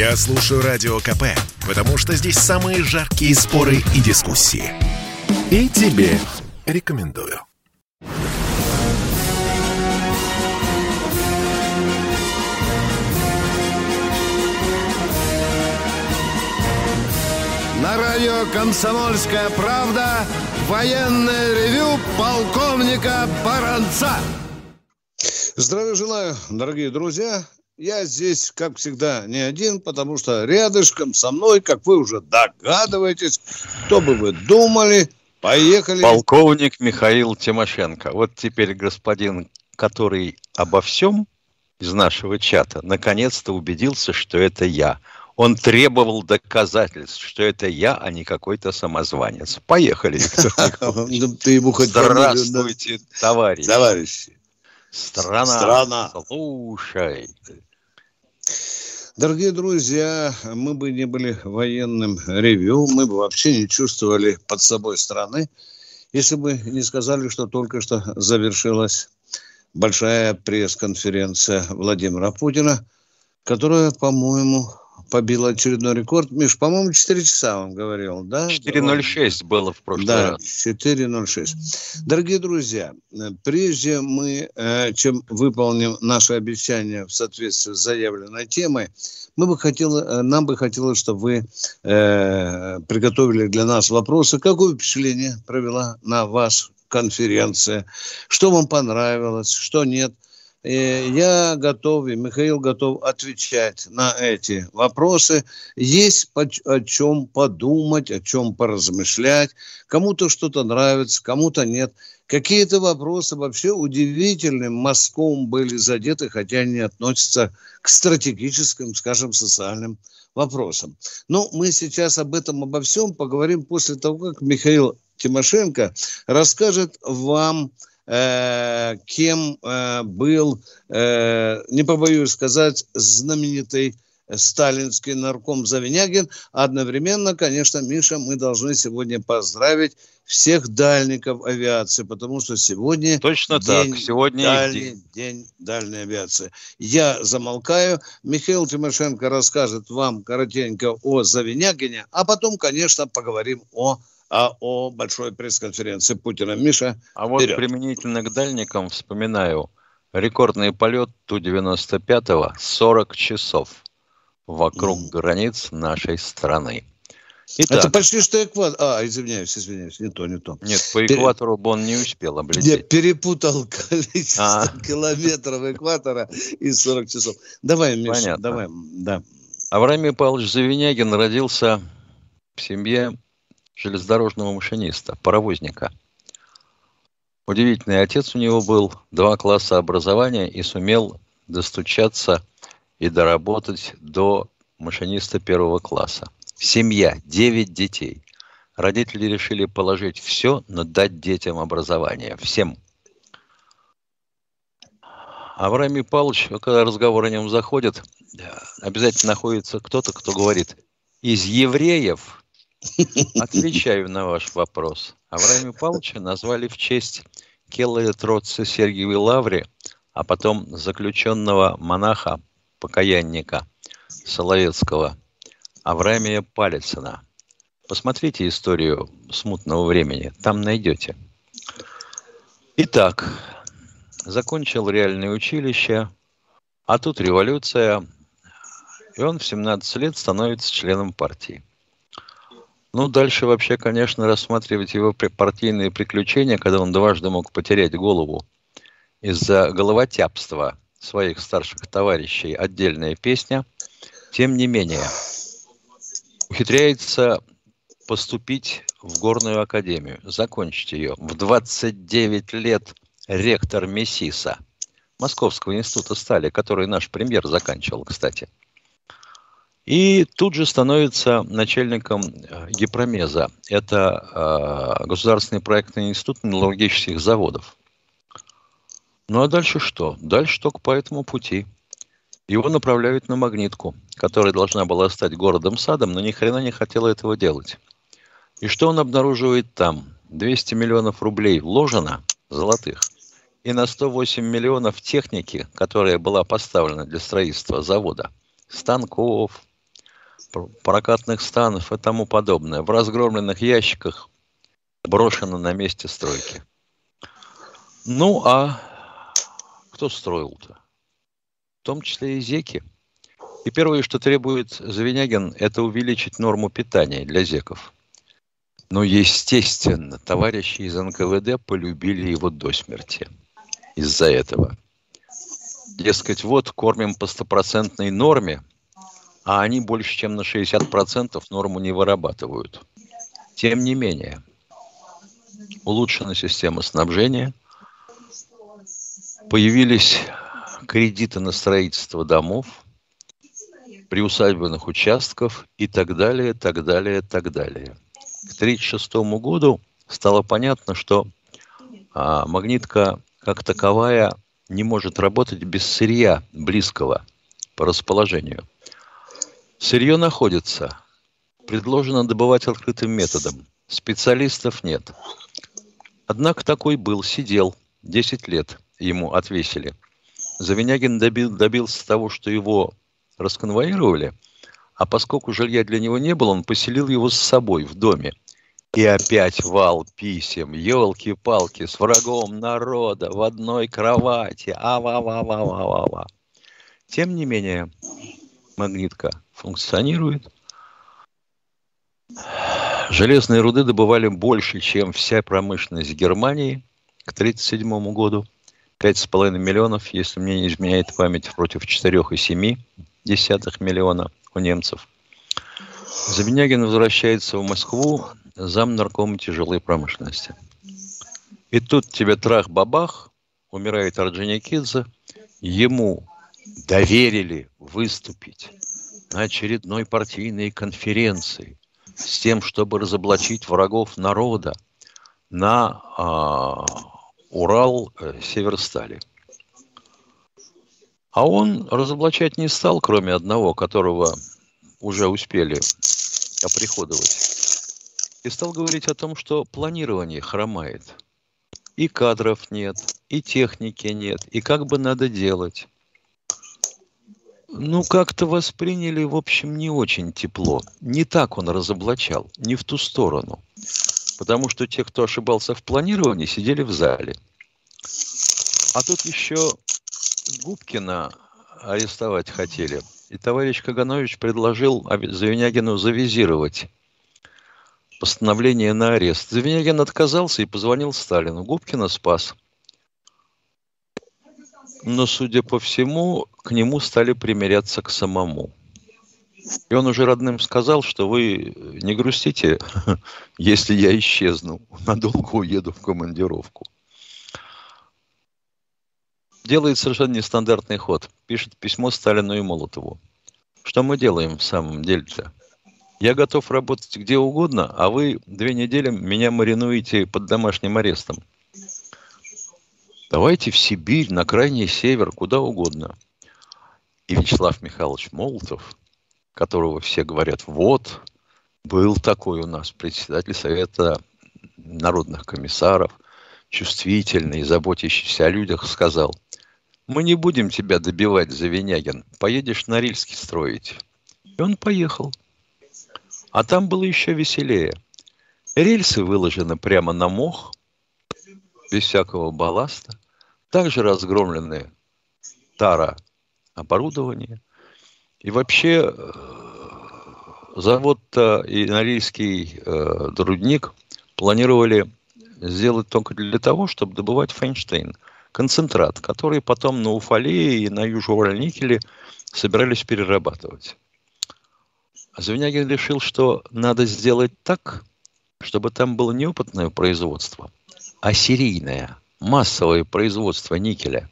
Я слушаю Радио КП, потому что здесь самые жаркие споры и дискуссии. И тебе рекомендую. На радио «Комсомольская правда» военное ревю полковника Баранца. Здравия желаю, дорогие друзья. Я здесь, как всегда, не один, потому что рядышком со мной, как вы уже догадываетесь, кто бы вы думали, поехали. Полковник Михаил Тимошенко. Вот теперь господин, который обо всем из нашего чата, наконец-то убедился, что это я. Он требовал доказательств, что это я, а не какой-то самозванец. Поехали, ну, Ты ему хоть Здравствуйте, товарищи. Товарищи. Страна, Страна. слушай. Дорогие друзья, мы бы не были военным ревью, мы бы вообще не чувствовали под собой страны, если бы не сказали, что только что завершилась большая пресс-конференция Владимира Путина, которая, по-моему, побил очередной рекорд. Миш, по-моему, 4 часа он говорил, да? 4.06 было в прошлый да, раз. 4.06. Дорогие друзья, прежде мы, э, чем выполним наше обещание в соответствии с заявленной темой, мы бы хотели, э, нам бы хотелось, чтобы вы э, приготовили для нас вопросы. Какое впечатление провела на вас конференция? Что вам понравилось, что нет? Я готов, и Михаил готов отвечать на эти вопросы. Есть о чем подумать, о чем поразмышлять. Кому-то что-то нравится, кому-то нет. Какие-то вопросы вообще удивительным мазком были задеты, хотя они относятся к стратегическим, скажем, социальным вопросам. Но мы сейчас об этом, обо всем поговорим после того, как Михаил Тимошенко расскажет вам Э, кем э, был, э, не побоюсь сказать, знаменитый сталинский нарком Завинягин. Одновременно, конечно, Миша, мы должны сегодня поздравить всех дальников авиации, потому что сегодня точно день, так. Сегодня дальний, день. день дальней авиации. Я замолкаю. Михаил Тимошенко расскажет вам коротенько о Завинягине, а потом, конечно, поговорим о а о большой пресс-конференции Путина. Миша, А вот вперед. применительно к дальникам вспоминаю рекордный полет Ту-95 40 часов вокруг mm. границ нашей страны. Итак, Это почти что экватор. А, извиняюсь, извиняюсь, не то, не то. Нет, по экватору бы он не успел облететь. Я перепутал количество а. километров экватора и 40 часов. Давай, Миша, Понятно. давай. Да. Авраам Павлович Завинягин родился в семье железнодорожного машиниста, паровозника. Удивительный отец у него был, два класса образования и сумел достучаться и доработать до машиниста первого класса. Семья, девять детей. Родители решили положить все, но дать детям образование. Всем. Авраам Павлович, когда разговор о нем заходит, обязательно находится кто-то, кто говорит, из евреев Отвечаю на ваш вопрос. Авраама Павловича назвали в честь Келлера Троци Сергиевой Лаври, а потом заключенного монаха, покаянника Соловецкого Авраамия Палицына. Посмотрите историю смутного времени, там найдете. Итак, закончил реальное училище, а тут революция, и он в 17 лет становится членом партии. Ну, дальше вообще, конечно, рассматривать его партийные приключения, когда он дважды мог потерять голову из-за головотяпства своих старших товарищей, отдельная песня. Тем не менее, ухитряется поступить в горную академию, закончить ее. В 29 лет ректор Мессиса Московского института стали, который наш премьер заканчивал, кстати – и тут же становится начальником э, Гипромеза. Это э, Государственный проектный институт металлургических заводов. Ну а дальше что? Дальше только по этому пути. Его направляют на Магнитку, которая должна была стать городом-садом, но ни хрена не хотела этого делать. И что он обнаруживает там? 200 миллионов рублей вложено, золотых, и на 108 миллионов техники, которая была поставлена для строительства завода, станков, прокатных станов и тому подобное в разгромленных ящиках брошено на месте стройки. Ну, а кто строил-то? В том числе и зеки. И первое, что требует Завинягин, это увеличить норму питания для зеков. Но, естественно, товарищи из НКВД полюбили его до смерти из-за этого. Дескать, вот, кормим по стопроцентной норме, а они больше, чем на 60% норму не вырабатывают. Тем не менее, улучшена система снабжения, появились кредиты на строительство домов, приусадебных участков и так далее, так далее, так далее. К 1936 году стало понятно, что а, магнитка как таковая не может работать без сырья близкого по расположению. Сырье находится. Предложено добывать открытым методом. Специалистов нет. Однако такой был, сидел. 10 лет ему отвесили. Завинягин добил, добился того, что его расконвоировали, а поскольку жилья для него не было, он поселил его с собой в доме. И опять вал писем, елки-палки, с врагом народа в одной кровати. А-ва-ва-ва-ва-ва-ва. Тем не менее, магнитка функционирует. Железные руды добывали больше, чем вся промышленность Германии к 1937 году. 5,5 миллионов, если мне не изменяет память, против 4,7 миллиона у немцев. Забинягин возвращается в Москву зам наркома тяжелой промышленности. И тут тебе трах-бабах, умирает Орджоникидзе, ему доверили выступить очередной партийной конференции с тем, чтобы разоблачить врагов народа на а, Урал э, Северстали. А он разоблачать не стал, кроме одного, которого уже успели оприходовать. И стал говорить о том, что планирование хромает. И кадров нет, и техники нет, и как бы надо делать ну, как-то восприняли, в общем, не очень тепло. Не так он разоблачал, не в ту сторону. Потому что те, кто ошибался в планировании, сидели в зале. А тут еще Губкина арестовать хотели. И товарищ Каганович предложил Завинягину завизировать постановление на арест. Завинягин отказался и позвонил Сталину. Губкина спас – но, судя по всему, к нему стали примиряться к самому. И он уже родным сказал, что вы не грустите, если я исчезну, надолго уеду в командировку. Делает совершенно нестандартный ход. Пишет письмо Сталину и Молотову. Что мы делаем в самом деле-то? Я готов работать где угодно, а вы две недели меня маринуете под домашним арестом. Давайте в Сибирь, на крайний север, куда угодно. И Вячеслав Михайлович Молотов, которого все говорят, вот, был такой у нас председатель Совета народных комиссаров, чувствительный, заботящийся о людях, сказал, мы не будем тебя добивать, Завинягин, поедешь на Рильский строить. И он поехал. А там было еще веселее. Рельсы выложены прямо на мох, без всякого балласта. Также разгромлены тара оборудование. И вообще э, завод и Норильский э, рудник планировали сделать только для того, чтобы добывать Фейнштейн. Концентрат, который потом на Уфале и на Южно-Уральникеле собирались перерабатывать. А Звенягин решил, что надо сделать так, чтобы там было не опытное производство, а серийное – массовое производство никеля.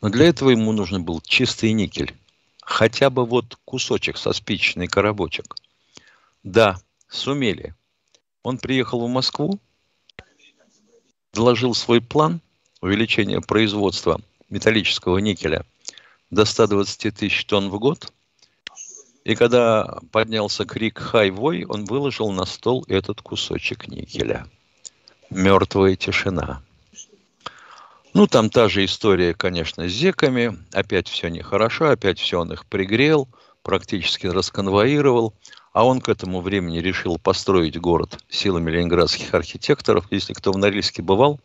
Но для этого ему нужен был чистый никель. Хотя бы вот кусочек со спичечный коробочек. Да, сумели. Он приехал в Москву, доложил свой план увеличения производства металлического никеля до 120 тысяч тонн в год. И когда поднялся крик «Хайвой», он выложил на стол этот кусочек никеля. Мертвая тишина. Ну, там та же история, конечно, с зеками. Опять все нехорошо, опять все он их пригрел. практически расконвоировал, а он к этому времени решил построить город силами ленинградских архитекторов. Если кто в Норильске бывал,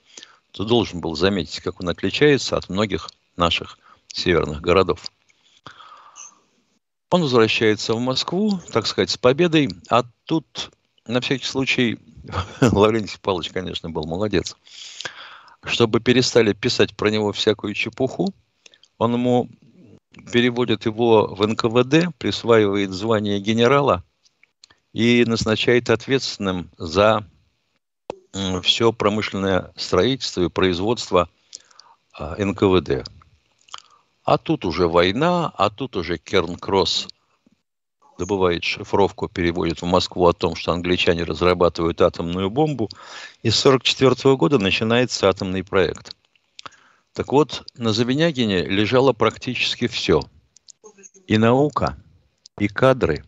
то должен был заметить, как он отличается от многих наших северных городов. Он возвращается в Москву, так сказать, с победой, а тут, на всякий случай, Лаврентий Павлович, конечно, был молодец. Чтобы перестали писать про него всякую чепуху, он ему переводит его в НКВД, присваивает звание генерала и назначает ответственным за все промышленное строительство и производство а, НКВД. А тут уже война, а тут уже Кернкросс добывает шифровку, переводит в Москву о том, что англичане разрабатывают атомную бомбу. И с 1944 года начинается атомный проект. Так вот, на Завинягине лежало практически все. И наука, и кадры,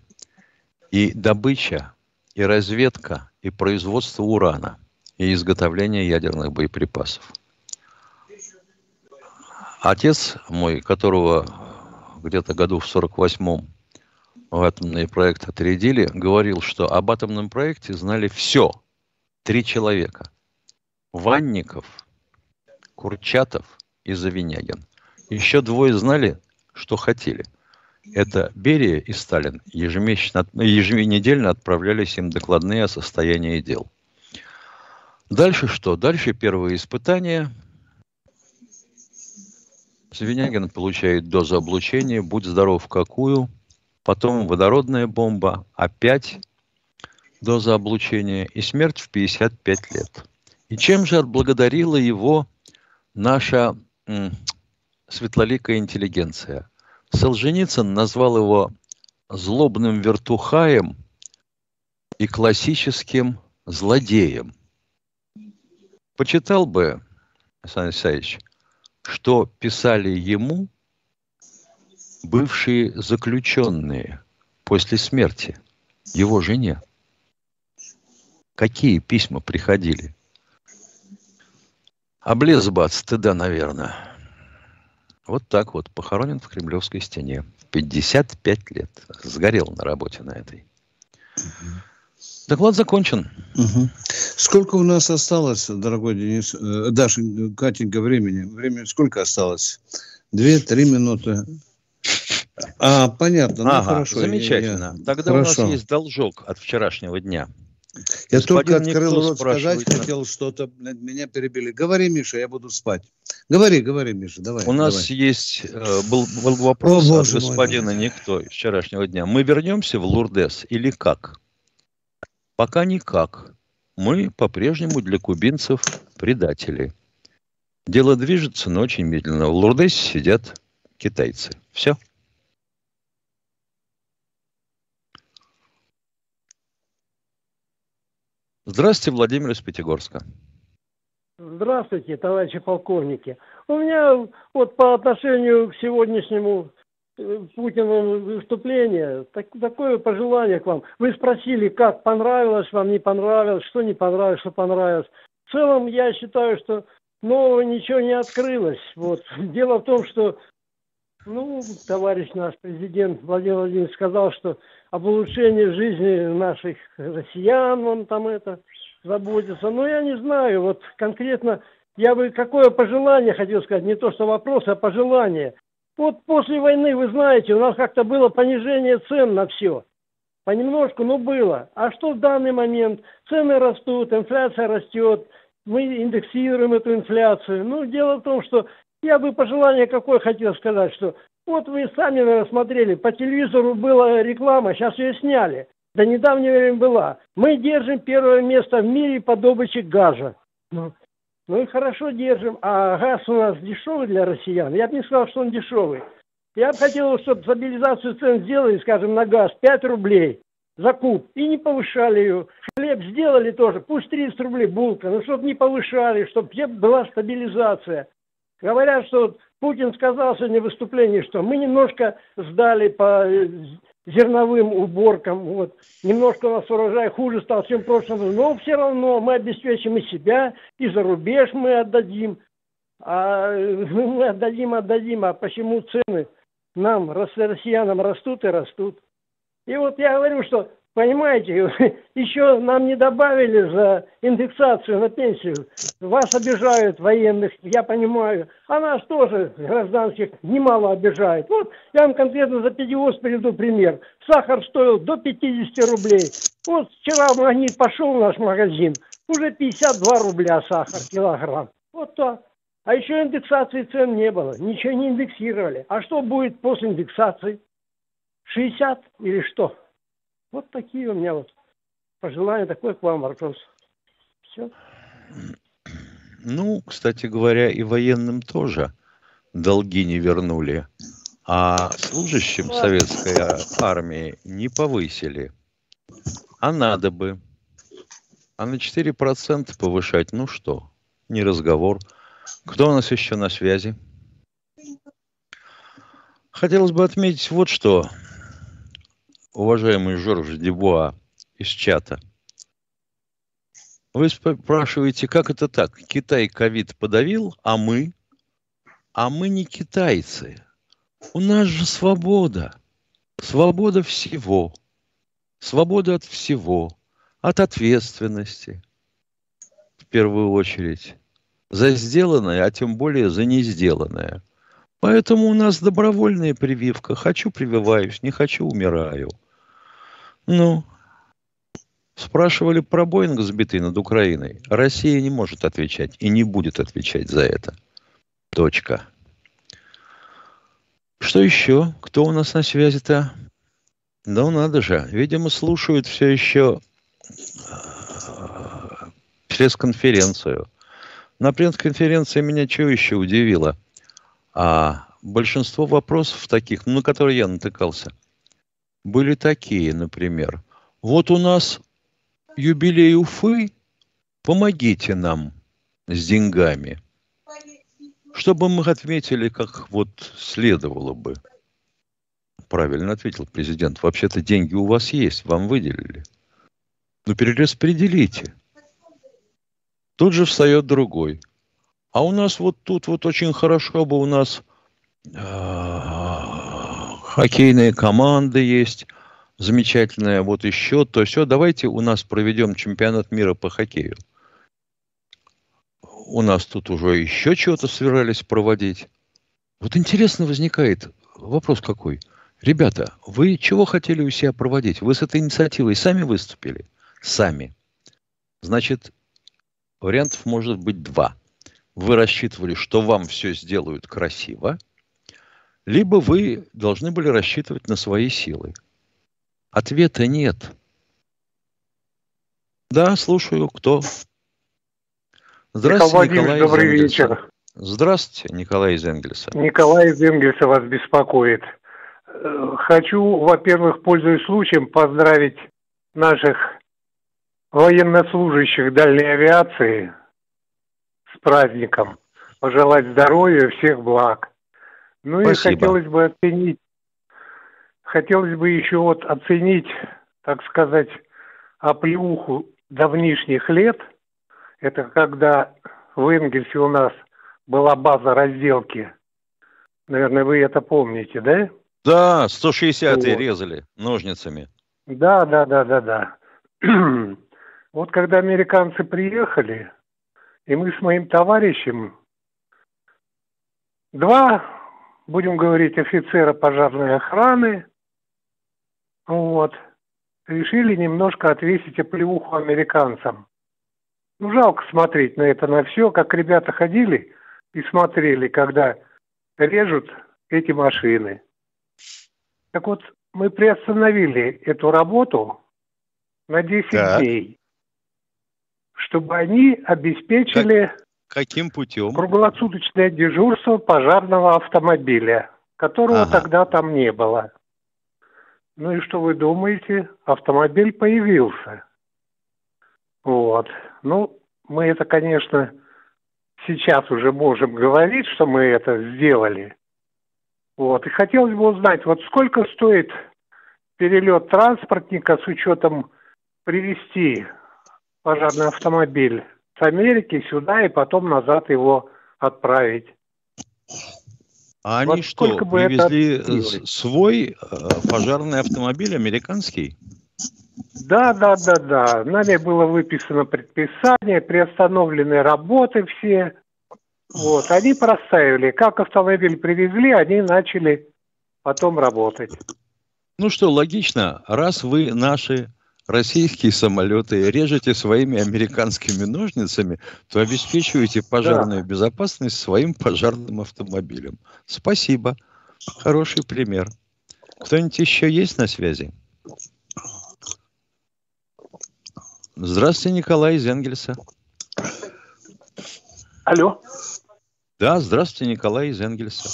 и добыча, и разведка, и производство урана, и изготовление ядерных боеприпасов. Отец мой, которого где-то году в 48-м в атомный проект отрядили, говорил, что об атомном проекте знали все. Три человека. Ванников, Курчатов и Завинягин. Еще двое знали, что хотели. Это Берия и Сталин ежемесячно, еженедельно отправлялись им докладные о состоянии дел. Дальше что? Дальше первое испытание. Завинягин получает дозу облучения, будь здоров какую. Потом водородная бомба, опять доза облучения и смерть в 55 лет. И чем же отблагодарила его наша светлоликая интеллигенция. Солженицын назвал его злобным вертухаем и классическим злодеем. Почитал бы, Александр Александрович, что писали ему бывшие заключенные после смерти его жене. Какие письма приходили? Облез бы от стыда, наверное. Вот так вот, похоронен в Кремлевской стене. 55 лет. Сгорел на работе на этой. Доклад закончен. Угу. Сколько у нас осталось, дорогой Денис, э, Даша, Катенька, времени? Времени сколько осталось? Две-три минуты. А, понятно. Ну, ага, хорошо. Замечательно. Я... Тогда хорошо. у нас есть должок от вчерашнего дня. Я Господин только открыл рот сказать, хотел что-то, меня перебили. Говори, Миша, я буду спать. Говори, говори, Миша, давай. У нас давай. есть, э, был, был вопрос О, от господина мой. Никто вчерашнего дня. Мы вернемся в Лурдес или как? Пока никак. Мы по-прежнему для кубинцев предатели. Дело движется, но очень медленно. В Лурдесе сидят китайцы. Все. Здравствуйте, Владимир из Пятигорска. Здравствуйте, товарищи полковники. У меня вот по отношению к сегодняшнему э, Путину выступлению так, такое пожелание к вам. Вы спросили, как понравилось вам, не понравилось, что не понравилось, что понравилось. В целом я считаю, что нового ничего не открылось. Вот. Дело в том, что ну, товарищ наш президент Владимир Владимирович сказал, что об улучшении жизни наших россиян, он там это заботится. Но я не знаю, вот конкретно я бы какое пожелание хотел сказать, не то что вопрос, а пожелание. Вот после войны, вы знаете, у нас как-то было понижение цен на все. Понемножку, но было. А что в данный момент? Цены растут, инфляция растет, мы индексируем эту инфляцию. Ну, дело в том, что я бы пожелание какое хотел сказать, что вот вы сами, наверное, смотрели, по телевизору была реклама, сейчас ее сняли. До недавнего времени была. Мы держим первое место в мире по добыче газа. Ну, ну и хорошо держим. А газ у нас дешевый для россиян. Я бы не сказал, что он дешевый. Я бы хотел, чтобы стабилизацию цен сделали, скажем, на газ 5 рублей за куб. И не повышали ее. Хлеб сделали тоже, пусть 30 рублей булка, но чтобы не повышали, чтобы была стабилизация. Говорят, что Путин сказал сегодня в выступлении, что мы немножко сдали по э, зерновым уборкам, вот. немножко у нас урожай хуже стал, чем в прошлом но все равно мы обеспечим и себя, и за рубеж мы отдадим. А ну, мы отдадим, отдадим, а почему цены нам, россиянам, растут и растут. И вот я говорю, что Понимаете, еще нам не добавили за индексацию на пенсию. Вас обижают военных, я понимаю. А нас тоже, гражданских, немало обижают. Вот я вам конкретно за пятиоз приведу пример. Сахар стоил до 50 рублей. Вот вчера в магнит пошел в наш магазин. Уже 52 рубля сахар килограмм. Вот так. А еще индексации цен не было. Ничего не индексировали. А что будет после индексации? 60 или что? Вот такие у меня вот пожелания, такой к вам вопрос. Все. Ну, кстати говоря, и военным тоже долги не вернули, а служащим советской армии не повысили. А надо бы. А на 4% повышать, ну что, не разговор. Кто у нас еще на связи? Хотелось бы отметить вот что уважаемый Жорж Дебуа из чата. Вы спрашиваете, как это так? Китай ковид подавил, а мы? А мы не китайцы. У нас же свобода. Свобода всего. Свобода от всего. От ответственности. В первую очередь. За сделанное, а тем более за не сделанное. Поэтому у нас добровольная прививка. Хочу прививаюсь, не хочу умираю. Ну, спрашивали про Боинг, сбитый над Украиной. Россия не может отвечать и не будет отвечать за это. Точка. Что еще? Кто у нас на связи-то? Да надо же. Видимо, слушают все еще э, пресс-конференцию. На пресс-конференции меня что еще удивило? А большинство вопросов таких, ну, на которые я натыкался – были такие, например. Вот у нас юбилей Уфы, помогите нам с деньгами, чтобы мы отметили, как вот следовало бы. Правильно ответил президент. Вообще-то деньги у вас есть, вам выделили. Ну, перераспределите. Тут же встает другой. А у нас вот тут вот очень хорошо бы у нас а, хоккейные команды есть, замечательная, вот еще, то все, давайте у нас проведем чемпионат мира по хоккею. У нас тут уже еще чего-то собирались проводить. Вот интересно возникает вопрос какой. Ребята, вы чего хотели у себя проводить? Вы с этой инициативой сами выступили? Сами. Значит, вариантов может быть два. Вы рассчитывали, что вам все сделают красиво – либо вы должны были рассчитывать на свои силы. Ответа нет. Да, слушаю, кто? Здравствуйте, Николай, Николай добрый Энгельса. вечер. Здравствуйте, Николай из Энгельса. Николай из Энгельса вас беспокоит. Хочу, во-первых, пользуясь случаем, поздравить наших военнослужащих дальней авиации с праздником. Пожелать здоровья, всех благ. Ну Спасибо. и хотелось бы оценить, хотелось бы еще вот оценить, так сказать, оплеуху давнишних лет. Это когда в Энгельсе у нас была база разделки. Наверное, вы это помните, да? Да, 160-е вот. резали ножницами. Да, да, да, да, да. вот когда американцы приехали, и мы с моим товарищем два будем говорить, офицера пожарной охраны, вот, решили немножко отвесить оплеуху американцам. Ну, жалко смотреть на это, на все, как ребята ходили и смотрели, когда режут эти машины. Так вот, мы приостановили эту работу на 10 так. дней, чтобы они обеспечили как? Каким путем? Круглосуточное дежурство пожарного автомобиля, которого ага. тогда там не было. Ну и что вы думаете? Автомобиль появился. Вот. Ну, мы это, конечно, сейчас уже можем говорить, что мы это сделали. Вот. И хотелось бы узнать, вот сколько стоит перелет транспортника с учетом привести пожарный автомобиль с Америки сюда и потом назад его отправить. А они вот что, привезли это... свой э, пожарный автомобиль американский? Да, да, да, да. Нами было выписано предписание, приостановлены работы все. Вот, они проставили. Как автомобиль привезли, они начали потом работать. Ну что, логично, раз вы наши российские самолеты режете своими американскими ножницами, то обеспечиваете пожарную да. безопасность своим пожарным автомобилем. Спасибо. Хороший пример. Кто-нибудь еще есть на связи? Здравствуйте, Николай из Энгельса. Алло. Да, здравствуйте, Николай из Энгельса.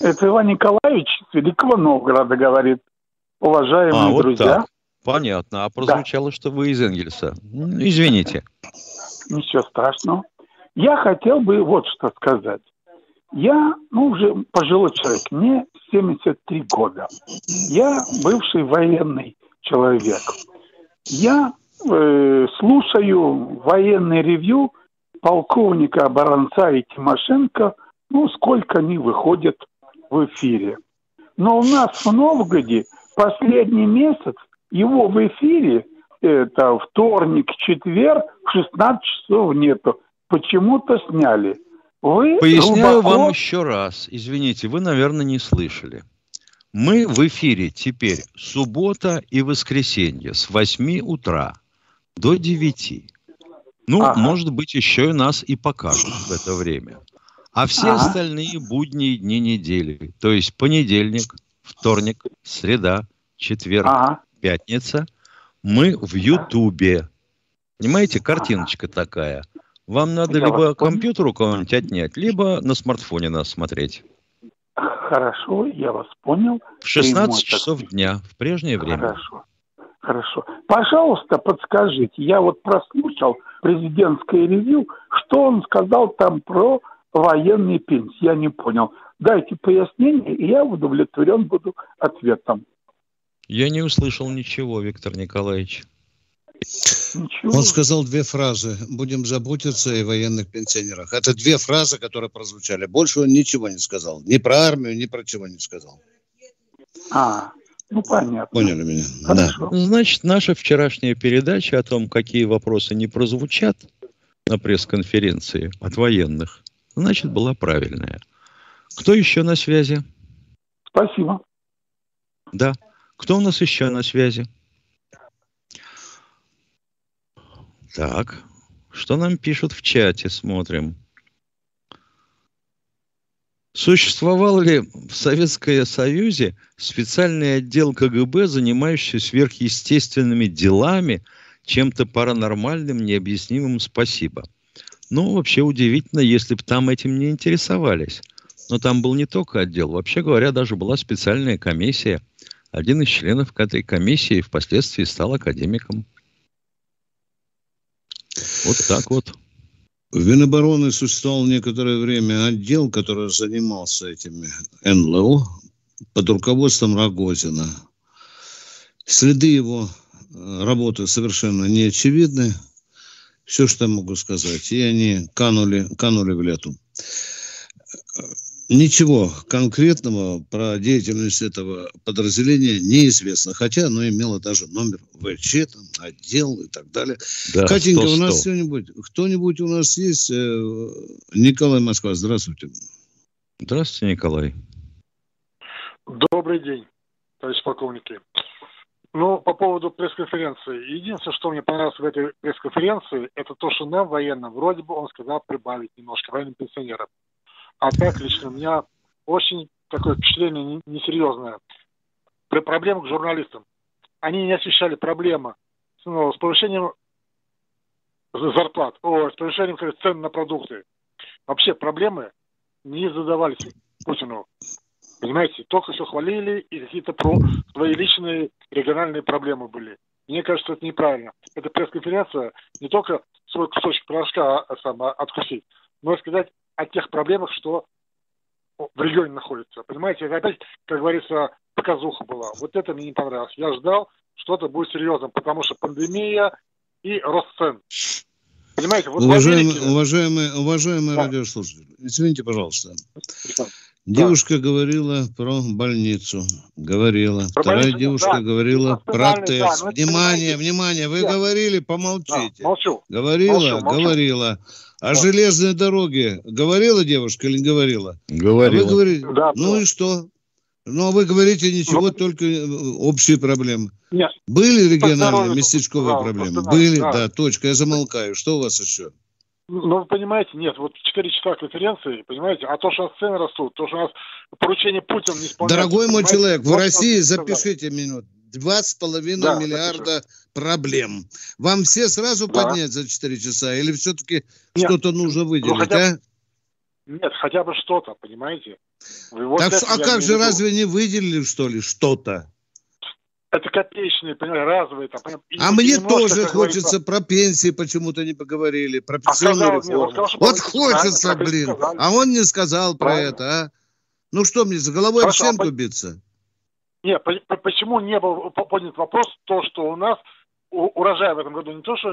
Это Иван Николаевич с Великого Новгорода говорит. Уважаемые а, вот друзья. Так. Понятно. А прозвучало, да. что вы из Энгельса. Извините. Ничего страшного. Я хотел бы вот что сказать. Я, ну, уже пожилой человек, мне 73 года. Я бывший военный человек. Я э, слушаю военный ревью полковника Баранца и Тимошенко, ну, сколько они выходят в эфире. Но у нас в Новгороде последний месяц его в эфире, это вторник, четверг, в 16 часов нету. Почему-то сняли. Вы Поясняю глубоко... вам еще раз. Извините, вы, наверное, не слышали. Мы в эфире теперь суббота и воскресенье с 8 утра до 9. Ну, ага. может быть, еще и нас и покажут в это время. А все ага. остальные будние дни недели, то есть понедельник, вторник, среда, четверг, ага. Пятница, мы в Ютубе. Понимаете, картиночка такая. Вам надо Я либо компьютер у кого-нибудь отнять, либо на смартфоне нас смотреть. Хорошо, я вас понял. В 16 часов дня, в прежнее время. Хорошо. Хорошо. Пожалуйста, подскажите, я вот прослушал президентское ревью, что он сказал там про военные пенсии, я не понял. Дайте пояснение, и я удовлетворен буду ответом. Я не услышал ничего, Виктор Николаевич. Ничего. Он сказал две фразы. Будем заботиться о военных пенсионерах. Это две фразы, которые прозвучали. Больше он ничего не сказал. Ни про армию, ни про чего не сказал. А, ну, понятно. Поняли меня. Хорошо. Да. Значит, наша вчерашняя передача о том, какие вопросы не прозвучат на пресс-конференции от военных, значит, была правильная. Кто еще на связи? Спасибо. Да. Кто у нас еще на связи? Так, что нам пишут в чате, смотрим. Существовал ли в Советском Союзе специальный отдел КГБ, занимающийся сверхъестественными делами, чем-то паранормальным, необъяснимым спасибо? Ну, вообще удивительно, если бы там этим не интересовались. Но там был не только отдел. Вообще говоря, даже была специальная комиссия. Один из членов этой комиссии впоследствии стал академиком. Вот так вот. В Минобороны существовал некоторое время отдел, который занимался этими НЛО под руководством Рогозина. Следы его э, работы совершенно не очевидны. Все, что я могу сказать. И они канули, канули в лету. Ничего конкретного про деятельность этого подразделения неизвестно, хотя оно имело даже номер ВЧ, там, отдел и так далее. Да, Катенька, 100, 100. у нас кто-нибудь, кто-нибудь у нас есть? Э, Николай Москва, здравствуйте. Здравствуйте, Николай. Добрый день, товарищ полковники. Ну, по поводу пресс-конференции. Единственное, что мне понравилось в этой пресс-конференции, это то, что нам, военным, вроде бы он сказал прибавить немножко военным пенсионерам. А так лично у меня очень такое впечатление несерьезное. При проблемах к журналистам. Они не освещали проблемы ну, с повышением зарплат, о, с повышением цен на продукты. Вообще проблемы не задавались Путину. Понимаете, только все хвалили, и какие-то про свои личные региональные проблемы были. Мне кажется, это неправильно. Эта пресс-конференция не только свой кусочек пирожка а, сам, а, откусить, но и сказать о тех проблемах, что в регионе находится. Понимаете, это опять, как говорится, показуха была. Вот это мне не понравилось. Я ждал, что-то будет серьезным, потому что пандемия и рост цен. Понимаете, вот уважаемый, Америке... уважаемый, уважаемый да. радиослушатель, извините, пожалуйста. Девушка говорила про больницу, говорила. Про Вторая больницу, девушка да. говорила про Национальный, да, тест. ну, это внимание, внимание, вы Да. говорили, Да, помолчите. молчу. Говорила, Молчу, молчу. говорила. О Да. железной дороге говорила девушка или не говорила? А вы говорите, Да, ну да. и что? Ну, а вы говорите ничего, Ну, только э, общие проблемы. Нет, Были региональные, местечковые да, проблемы? да, Были, да. да, точка, я замолкаю. Что у вас еще? Ну, вы понимаете, нет, вот 4 часа конференции, понимаете, а то, что у нас цены растут, то, что у нас поручение Путина не исполняется. Дорогой мой человек, в вот России, запишите минут, два с половиной Да, миллиарда проблем. Вам все сразу Да. поднять за 4 часа? Или все-таки что-то нужно выделить, хотя а? Нет, хотя бы что-то, понимаете? Вот Так, а как же, в виду. разве не выделили, что ли, что-то? Это копеечные, понимаете, разовые. Там, и А вот мне тоже хочется говорится, про пенсии почему-то не поговорили, про А пенсионную нет, реформу. он сказал, Вот хочется, правильно, блин, сказали. а он не сказал про Правильно. это, а? Ну что мне, за головой об Хорошо, а стенку биться? Нет, по- по- почему не был по- поднят вопрос, то, что у нас урожай в этом году не то, что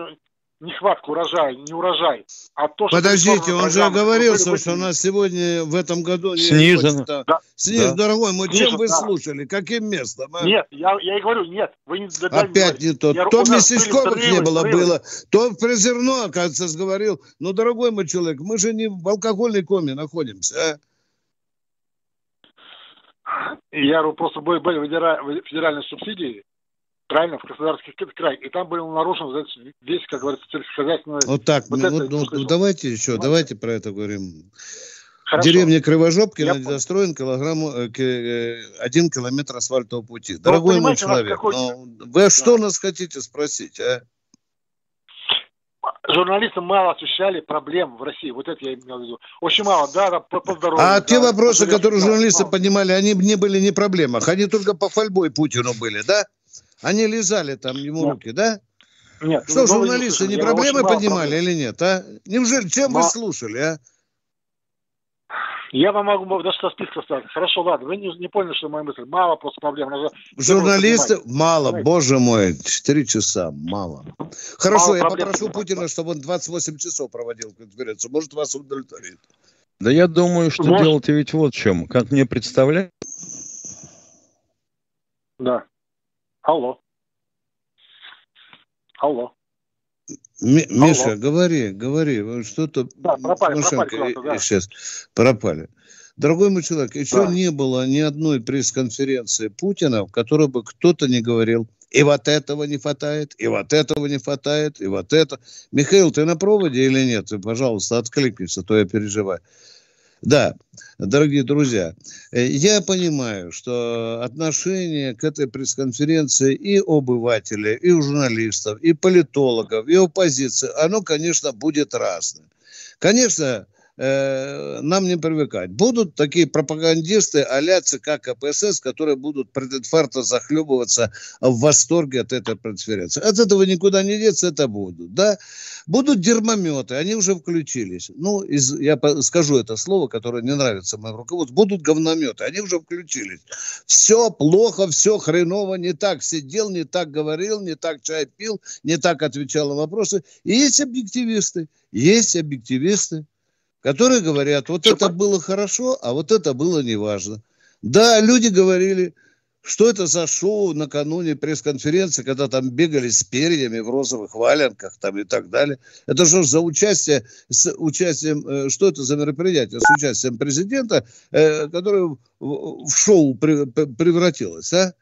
нехватка урожая, не урожай, а то, что... Подождите, он же оговорился, что у нас сегодня в этом году не Снижено. а, Да. Сниж, Да. дорогой мой, чем Снижено, вы да. слушали? Каким местом? а? Нет, я, я и говорю, нет, вы не Опять говорить. не то. Я- То местечковых не было, было. То про зерно, оказывается, сговорил. Но, дорогой мой человек, мы же не в алкогольной коме находимся, а? Я говорю, просто были, были федера- федеральные субсидии, правильно, в Краснодарский край, и там был нарушен весь, как говорится, сельскохозяйный... Вот так. Вот ну, это я ну, слышал. давайте еще, давайте про это говорим. Хорошо. Деревня Кривожопкина Я понял. недостроен килограмму, э, э, один километр асфальтового пути. Дорогой мой человек, какой- ну, вы что нас хотите спросить, а? Журналисты мало освещали проблем в России, вот это я имел в виду. Очень мало, да, да, по, по здоровью. А да, те вопросы, которые да, журналисты мало. поднимали, они не были не проблемах. Они только по фольбой Путину были, да? Они лизали там ему Нет. руки, да? Нет, Что, ну, вы журналисты не я проблемы поднимали проблем. или нет, а? Неужели, чем вы Мало. слушали, а? Я вам могу даже со списка сказать. Хорошо, ладно, вы не, не поняли, что моя мысль. Мало просто проблем. Надо Журналисты, мало, Понимаете? боже мой, 4 часа, мало. Хорошо, Мало я проблем. попрошу Путина, чтобы он 28 часов проводил конференцию. Может, вас удовлетворит. Да я думаю, что Может. дело-то ведь вот в чем. Как мне представляют, Да. Алло. Алло. Ми- Алло. Миша, говори, говори. Что-то... Да, пропали, пропали куда-то, да. Сейчас пропали. Дорогой мой человек, еще Да. не было ни одной пресс-конференции Путина, в которой бы кто-то не говорил, и вот этого не хватает, и вот этого не хватает, и вот это. Михаил, ты на проводе или нет? Ты, пожалуйста, откликнись, а то я переживаю. Да, дорогие друзья, э, я понимаю, что отношение к этой пресс-конференции и у обывателей, и журналистов, и политологов, и оппозиции, оно, конечно, будет разное. Конечно, э, нам не привыкать. Будут такие пропагандисты а-ля ЦК КПСС, которые будут прединфаркта захлебываться в восторге от этой пресс-конференции. От этого никуда не деться, это будут. Да? Будут дермометы, они уже включились. Ну, из, я скажу это слово, которое не нравится моему руководству. Будут говнометы, они уже включились. Все плохо, все хреново, не так сидел, не так говорил, не так чай пил, не так отвечал на вопросы. И есть объективисты, есть объективисты, которые говорят, вот это было хорошо, а вот это было неважно. Да, люди говорили, что это за шоу накануне пресс-конференции, когда там бегали с перьями в розовых валенках там и так далее. Это что за участие, с участием, э, что это за мероприятие с участием президента, э, которое в, шоу пре- пре- превратилось, а?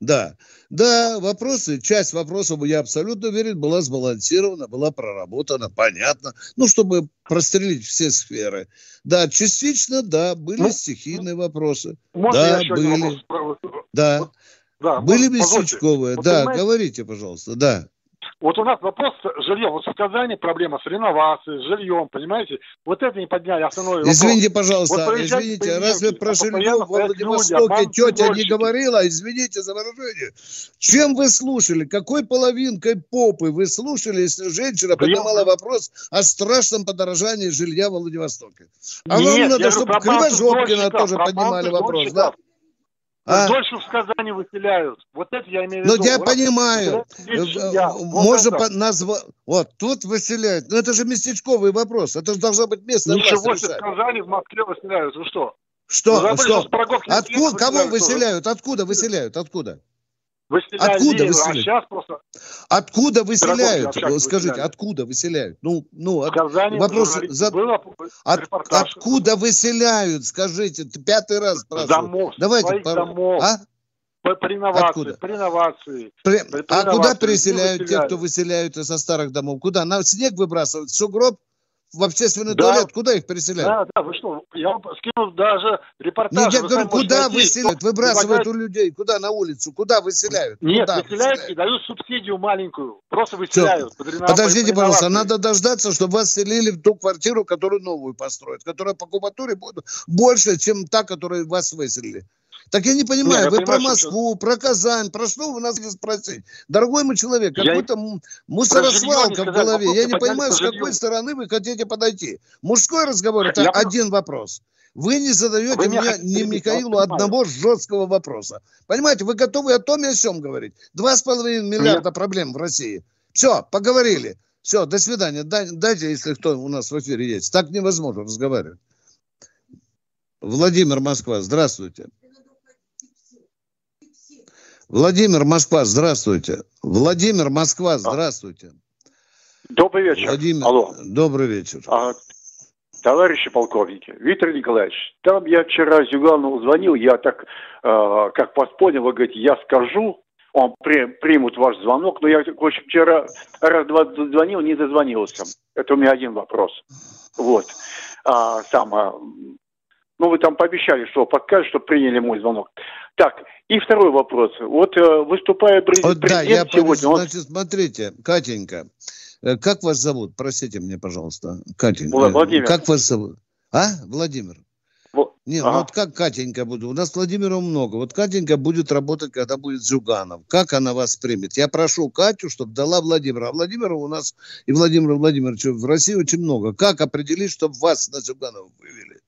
Да, да, вопросы, часть вопросов, я абсолютно уверен, была сбалансирована, была проработана, понятно, ну, чтобы прострелить все сферы. Да, частично, да, были Ну, стихийные вопросы, Можно Да, еще были. вопрос? Про- да, Вот, Да, были местечковые, Вот да, понимаете, говорите, пожалуйста, да. Вот у нас вопрос с жильем. Вот в Казани проблема с реновацией, с жильем, понимаете? Вот это не подняли основной вопрос. Извините, пожалуйста, Вот извините, разве про а жилье в Владивостоке люди, тетя не говорила? Извините за выражение. Чем вы слушали? Какой половинкой попы вы слушали, если женщина я- поднимала вопрос о страшном подорожании жилья в Владивостоке? А Нет, вам надо, чтобы Кривожопкина тоже поднимали вопрос, да? А? Дольше в Казани выселяют. Вот это я имею в Ну, виду. я Вот понимаю. выселяют Э, Вот Можно это. по- назвать... Вот, тут выселяют. Но это же местечковый вопрос. Это же должно быть местная Ничего власть себе, в. Казани, в Москве выселяют. Вы что? Что? Ну, что? Откуда? Кого выселяют? Откуда выселяют? Откуда? Выселяли, откуда выселяют? А сейчас просто... Откуда выселяют? Скажите, откуда выселяют? Ну, ну, от... вопрос... За... Было от... Откуда выселяют? Скажите, пятый раз спрашиваю. Домов, Давайте, пар... домов. А? При инновации, Откуда? при инновации. При... При а куда переселяют тех, кто выселяют со старых домов? Куда? На снег выбрасывают? Сугроб? В общественный да. туалет, куда их переселяют? Да, да, вы что, я вам скинул даже репортаж. Нет, я говорю, куда выселяют? Выбрасывают у людей, куда на улицу, куда выселяют? Нет, куда выселяют, выселяют и дают субсидию маленькую, просто выселяют. Подождите, пожалуйста, надо дождаться, чтобы вас селили в ту квартиру, которую новую построят, которая по кубатуре будет больше, чем та, которую вас выселили. Так я не понимаю, Нет, вы про Москву, что... про Казань, про что вы нас спросить? Дорогой мой человек, какой-то я... мусоросвалка в голове. Я не понимаю, с какой стороны вы хотите подойти. Мужской разговор – это я... один вопрос. Вы не задаете вы мне, не Михаилу одного жесткого вопроса. Понимаете, вы готовы о том и о сем говорить. Два с половиной миллиарда Нет. проблем в России. Все, поговорили. Все, до свидания. Дайте, если кто у нас в эфире есть. Так невозможно разговаривать. Владимир Москва, здравствуйте. Владимир Москва, здравствуйте. Владимир Москва, здравствуйте. Добрый вечер. Владимир, Алло. добрый вечер. А, товарищи полковники, Виктор Николаевич, там я вчера Зюганову звонил, я так, э, как вас понял, вы говорите, я скажу, он при, примут ваш звонок, но я, в общем, вчера раз-два звонил, не дозвонился. Это у меня один вопрос. Вот. А, сам, а, ну, вы там пообещали, что подкажете, что приняли мой звонок. Так, и второй вопрос. Вот э, выступая президент, вот, да, я сегодня... Он... Значит, смотрите, Катенька, э, как вас зовут? Простите мне, пожалуйста. Катенька. Владимир. Как вас зовут? А? Владимир. Вот. Не, ну ага. вот как Катенька будет? У нас Владимира много. Вот Катенька будет работать, когда будет Зюганов. Как она вас примет? Я прошу Катю, чтобы дала Владимира. А Владимира у нас и Владимира Владимировича в России очень много. Как определить, чтобы вас на Зюганова вывели?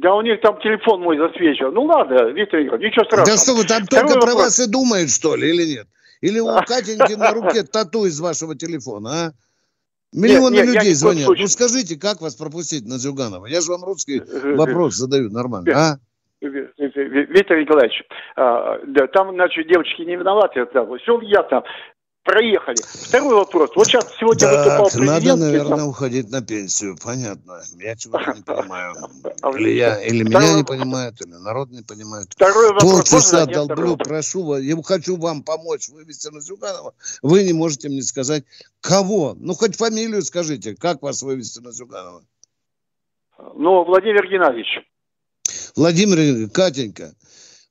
Да у них там телефон мой засвечен. Ну ладно, Виктор Егорович, ничего страшного. Да что вы там Второй только вопрос. про вас и думают, что ли, или нет? Или у Катеньки на руке тату из вашего телефона, а? Миллионы нет, нет, людей звонят. Ну скажите, как вас пропустить на Зюганова? Я же вам русский вопрос задаю нормально, а? Виктор Николаевич, а, да, там, значит, девочки не виноваты, это все ясно проехали. Второй вопрос. Вот сейчас сегодня так, выступал президент. надо, наверное, там... уходить на пенсию. Понятно. Я чего-то не понимаю. Или, я, или меня не понимают, или народ не понимает. Второй вопрос. Полчаса долблю, прошу вас. Я хочу вам помочь вывести на Зюганова. Вы не можете мне сказать, кого. Ну, хоть фамилию скажите. Как вас вывести на Зюганова? Ну, Владимир Геннадьевич. Владимир, Катенька,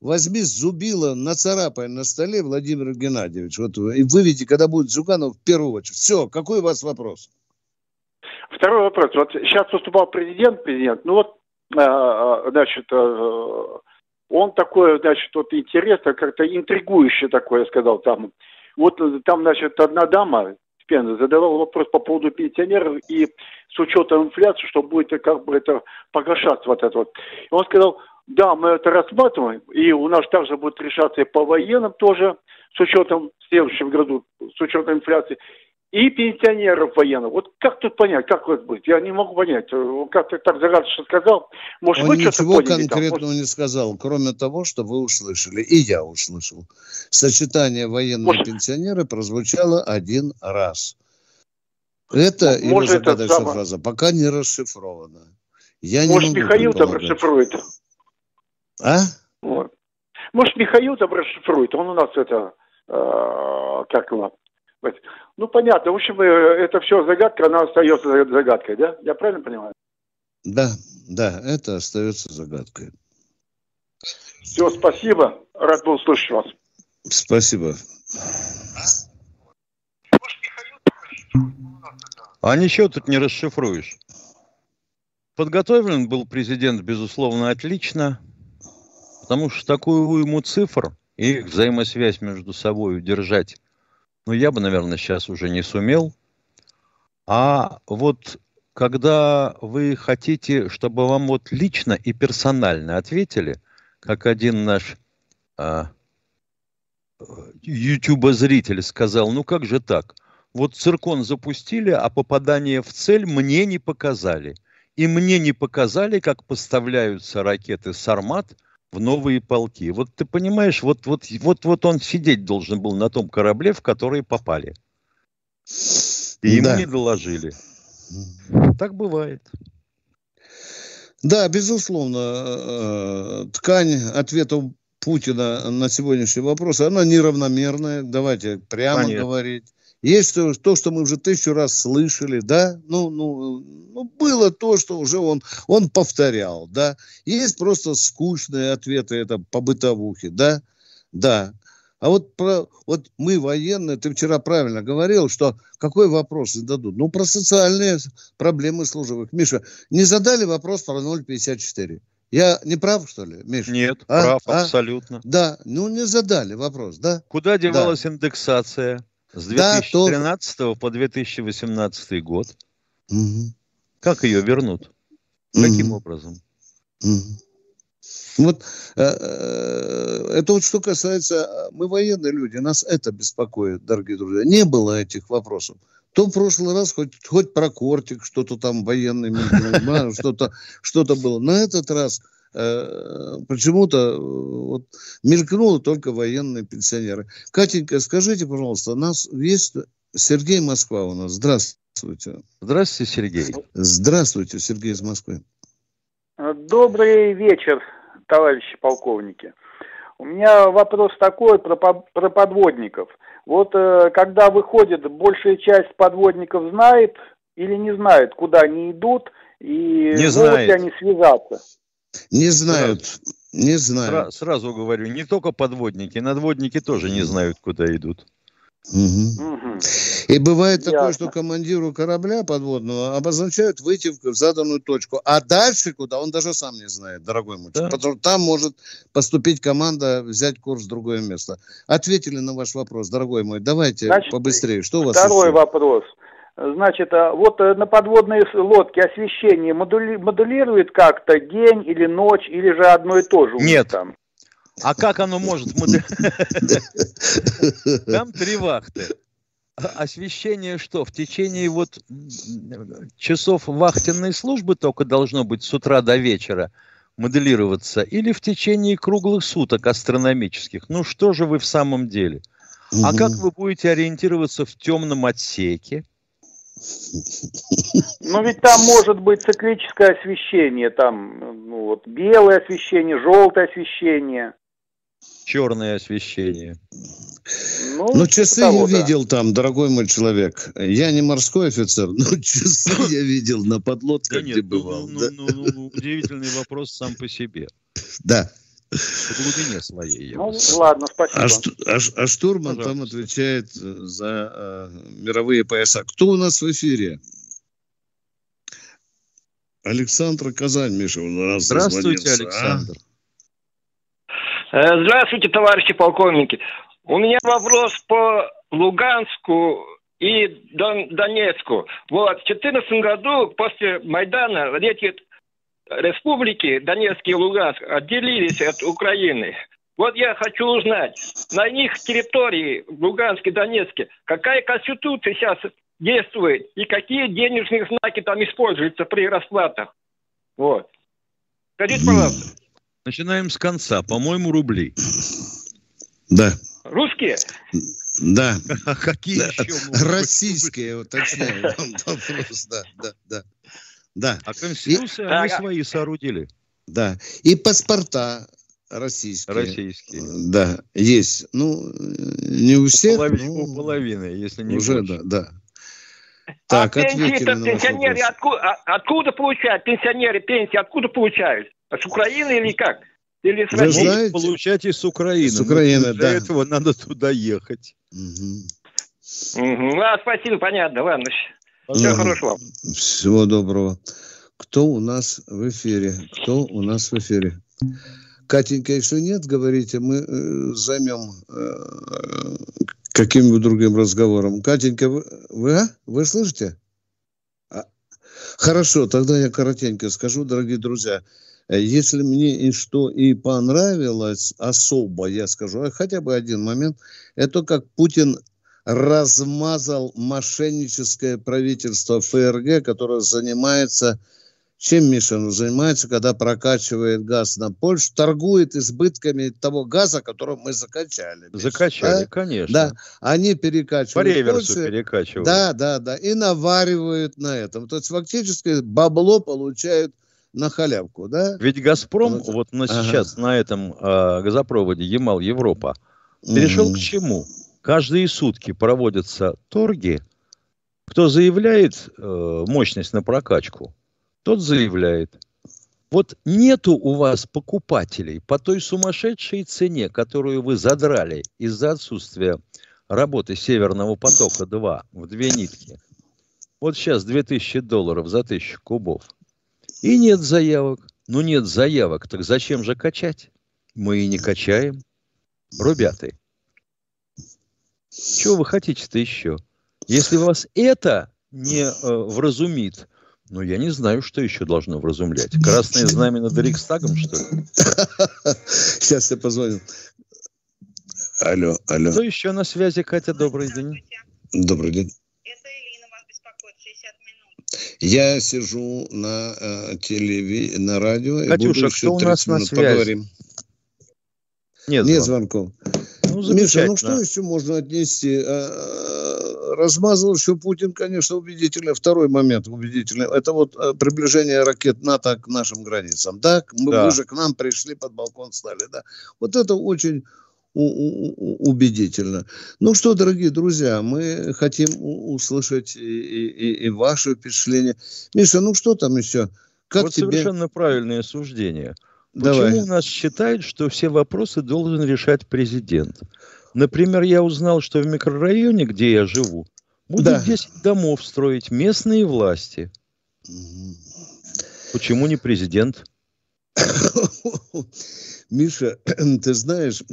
возьми зубило, нацарапай на столе, Владимир Геннадьевич, вот, и выведи, когда будет Зюганов, в первую очередь. Все, какой у вас вопрос? Второй вопрос. Вот сейчас выступал президент, президент, ну вот, э, э, значит, э, он такой, значит, вот интересно, как-то интригующий такое сказал там. Вот там, значит, одна дама, Пен задавал вопрос по поводу пенсионеров и с учетом инфляции, что будет как бы это погашаться вот это вот. И он сказал, да, мы это рассматриваем, и у нас также будет решаться и по военным тоже, с учетом в следующем году, с учетом инфляции, и пенсионеров военных. Вот как тут понять, как это будет? Я не могу понять. Как ты так загадочно сказал. Может, Он вы ничего конкретного там? не сказал, кроме того, что вы услышали, и я услышал. Сочетание военные Может... пенсионеры прозвучало один раз. Это Может, его загадочная это фраза пока не расшифрована. Я Может, не могу Михаил там расшифрует? А? Вот. Может, Михаил там расшифрует, он у нас это, э, как его, ну, понятно. В общем, э, это все загадка, она остается загадкой, да? Я правильно понимаю? Да, да, это остается загадкой. Все, спасибо. Рад был слышать вас. Спасибо. А ничего тут не расшифруешь. Подготовлен был президент, безусловно, отлично. Потому что такую уйму цифр и их взаимосвязь между собой удержать, ну, я бы, наверное, сейчас уже не сумел. А вот когда вы хотите, чтобы вам вот лично и персонально ответили, как один наш а, ютуба-зритель сказал, ну как же так? Вот циркон запустили, а попадание в цель мне не показали. и мне не показали, как поставляются ракеты «Сармат» в новые полки. Вот ты понимаешь, вот, вот, вот, вот он сидеть должен был на том корабле, в который попали. И ему да. не доложили. Так бывает. Да, безусловно, э, ткань ответов Путина на сегодняшний вопрос, она неравномерная, давайте прямо Понятно. говорить. Есть то, то, что мы уже тысячу раз слышали, да, ну, ну, ну, было то, что уже он, он повторял, да. Есть просто скучные ответы, это по бытовухе, да, да. А вот, про, вот мы военные, ты вчера правильно говорил, что какой вопрос зададут? Ну, про социальные проблемы служивых. Миша, не задали вопрос про 0,54? Я не прав, что ли, Миша? Нет, а? прав, а? абсолютно. Да, ну не задали вопрос, да? Куда девалась да. индексация? С 2013 да, то... по 2018 год. Угу. Как ее вернут? Угу. Каким образом? Угу. Вот э, э, это вот что касается, мы военные люди, нас это беспокоит, дорогие друзья. Не было этих вопросов. То в прошлый раз хоть, хоть про кортик, что-то там военный, что-то что было. На этот раз Э, почему-то э, вот, мелькнуло только военные пенсионеры. Катенька, скажите, пожалуйста, у нас есть Сергей Москва у нас. Здравствуйте. Здравствуйте, Сергей. Здравствуйте, Сергей из Москвы. Добрый вечер, товарищи полковники. У меня вопрос такой про, про подводников. Вот э, когда выходит, большая часть подводников знает или не знает, куда они идут, и не могут ли они связаться? Не знают. Сразу, не знаю. Сра- сразу говорю, не только подводники, надводники тоже не знают, куда идут. Угу. И бывает Ясно. такое, что командиру корабля подводного обозначают выйти в заданную точку, а дальше куда он даже сам не знает, дорогой мой. Да. Потому что там может поступить команда, взять курс в другое место. Ответили на ваш вопрос, дорогой мой. Давайте Значит, побыстрее. Что у вас Второй еще? вопрос. Значит, а вот э, на подводной лодке освещение модули, модулирует как-то день или ночь, или же одно и то же? Нет. Там? А как оно может Там три вахты. А освещение что? В течение вот часов вахтенной службы только должно быть с утра до вечера моделироваться? Или в течение круглых суток астрономических? Ну что же вы в самом деле? А как вы будете ориентироваться в темном отсеке? Ну ведь там может быть циклическое освещение, там ну, вот белое освещение, желтое освещение. Черное освещение. Ну, ну часы того, я да. видел там, дорогой мой человек. Я не морской офицер, но часы я видел на подлодках, где ну, бывал. Ну, ну, удивительный вопрос сам по себе. Да. Глубине своей. Ну, ладно, спасибо. А, а, а штурман Пожалуйста. там отвечает за э, мировые пояса. Кто у нас в эфире? Александр Казань, Миша, у нас Здравствуйте, Александр. А? Здравствуйте, товарищи полковники. У меня вопрос по Луганску и Донецку. Вот, в 2014 году после Майдана эти республики Донецк и Луганск отделились от Украины. Вот я хочу узнать, на их территории, в Луганске, Донецке, какая конституция сейчас действует и какие денежные знаки там используются при расплатах? Вот. Скажите, пожалуйста. Начинаем с конца. По-моему, рубли. Да. Русские? Да. А какие да. еще? Российские, уточняю вопрос. Да, да, да. Да. А Конституцию и, они а, свои соорудили. Да. И паспорта российские. Российские. Да, есть. Ну, не у всех. Полови, ну, у половины, если не Уже, больше. да, да. Так, а пенсии пенсионеры откуда, откуда получают? Пенсионеры пенсии откуда получают? С Украины или как? Или с Вы знаете, получать из Украины. С Украины, Но для да. этого надо туда ехать. Угу. Угу. А, спасибо, понятно, ладно. Всего хорошего. Всего доброго. Кто у нас в эфире? Кто у нас в эфире? Катенька, если нет, говорите, мы э, займем э, каким-нибудь другим разговором. Катенька, вы, вы, а? вы слышите? А, хорошо, тогда я коротенько скажу, дорогие друзья. Если мне и что и понравилось особо, я скажу, а хотя бы один момент, это как Путин размазал мошенническое правительство ФРГ, которое занимается чем Миша занимается, когда прокачивает газ на Польшу, торгует избытками того газа, который мы закачали. Миша, закачали, да? конечно. Да, они перекачивают. По реверсу Польше, перекачивают. Да, да, да, и наваривают на этом. То есть фактически бабло получают на халявку, да? Ведь «Газпром» вот, вот на ага. сейчас на этом э, газопроводе Ямал-Европа перешел mm. к чему? Каждые сутки проводятся торги. Кто заявляет э, мощность на прокачку – тот заявляет, вот нету у вас покупателей по той сумасшедшей цене, которую вы задрали из-за отсутствия работы Северного потока-2 в две нитки. Вот сейчас 2000 долларов за 1000 кубов. И нет заявок. Ну нет заявок, так зачем же качать? Мы и не качаем. Ребята, чего вы хотите-то еще? Если вас это не э, вразумит, ну, я не знаю, что еще должно вразумлять. Красное знамя над Рикстагом, что ли? Сейчас я позвоню. Алло, алло. Кто еще на связи, Катя? Добрый день. Добрый день. Я сижу на э, телеви... на радио. Катюша, и буду кто у нас на связи? Поговорим. Нет, Нет звонков. Ну, Миша, ну что еще можно отнести? Э, размазал еще Путин, конечно, убедительно. Второй момент убедительный. Это вот э, приближение ракет НАТО к нашим границам. Да, мы да. уже к нам пришли, под балкон стали. Да? Вот это очень убедительно. Ну что, дорогие друзья, мы хотим услышать и, и, и ваше впечатление. Миша, ну что там еще? Как вот тебе... совершенно правильное суждение – Почему Давай. у нас считают, что все вопросы должен решать президент? Например, я узнал, что в микрорайоне, где я живу, будут да. 10 домов строить местные власти. Почему не президент? Миша, ты знаешь,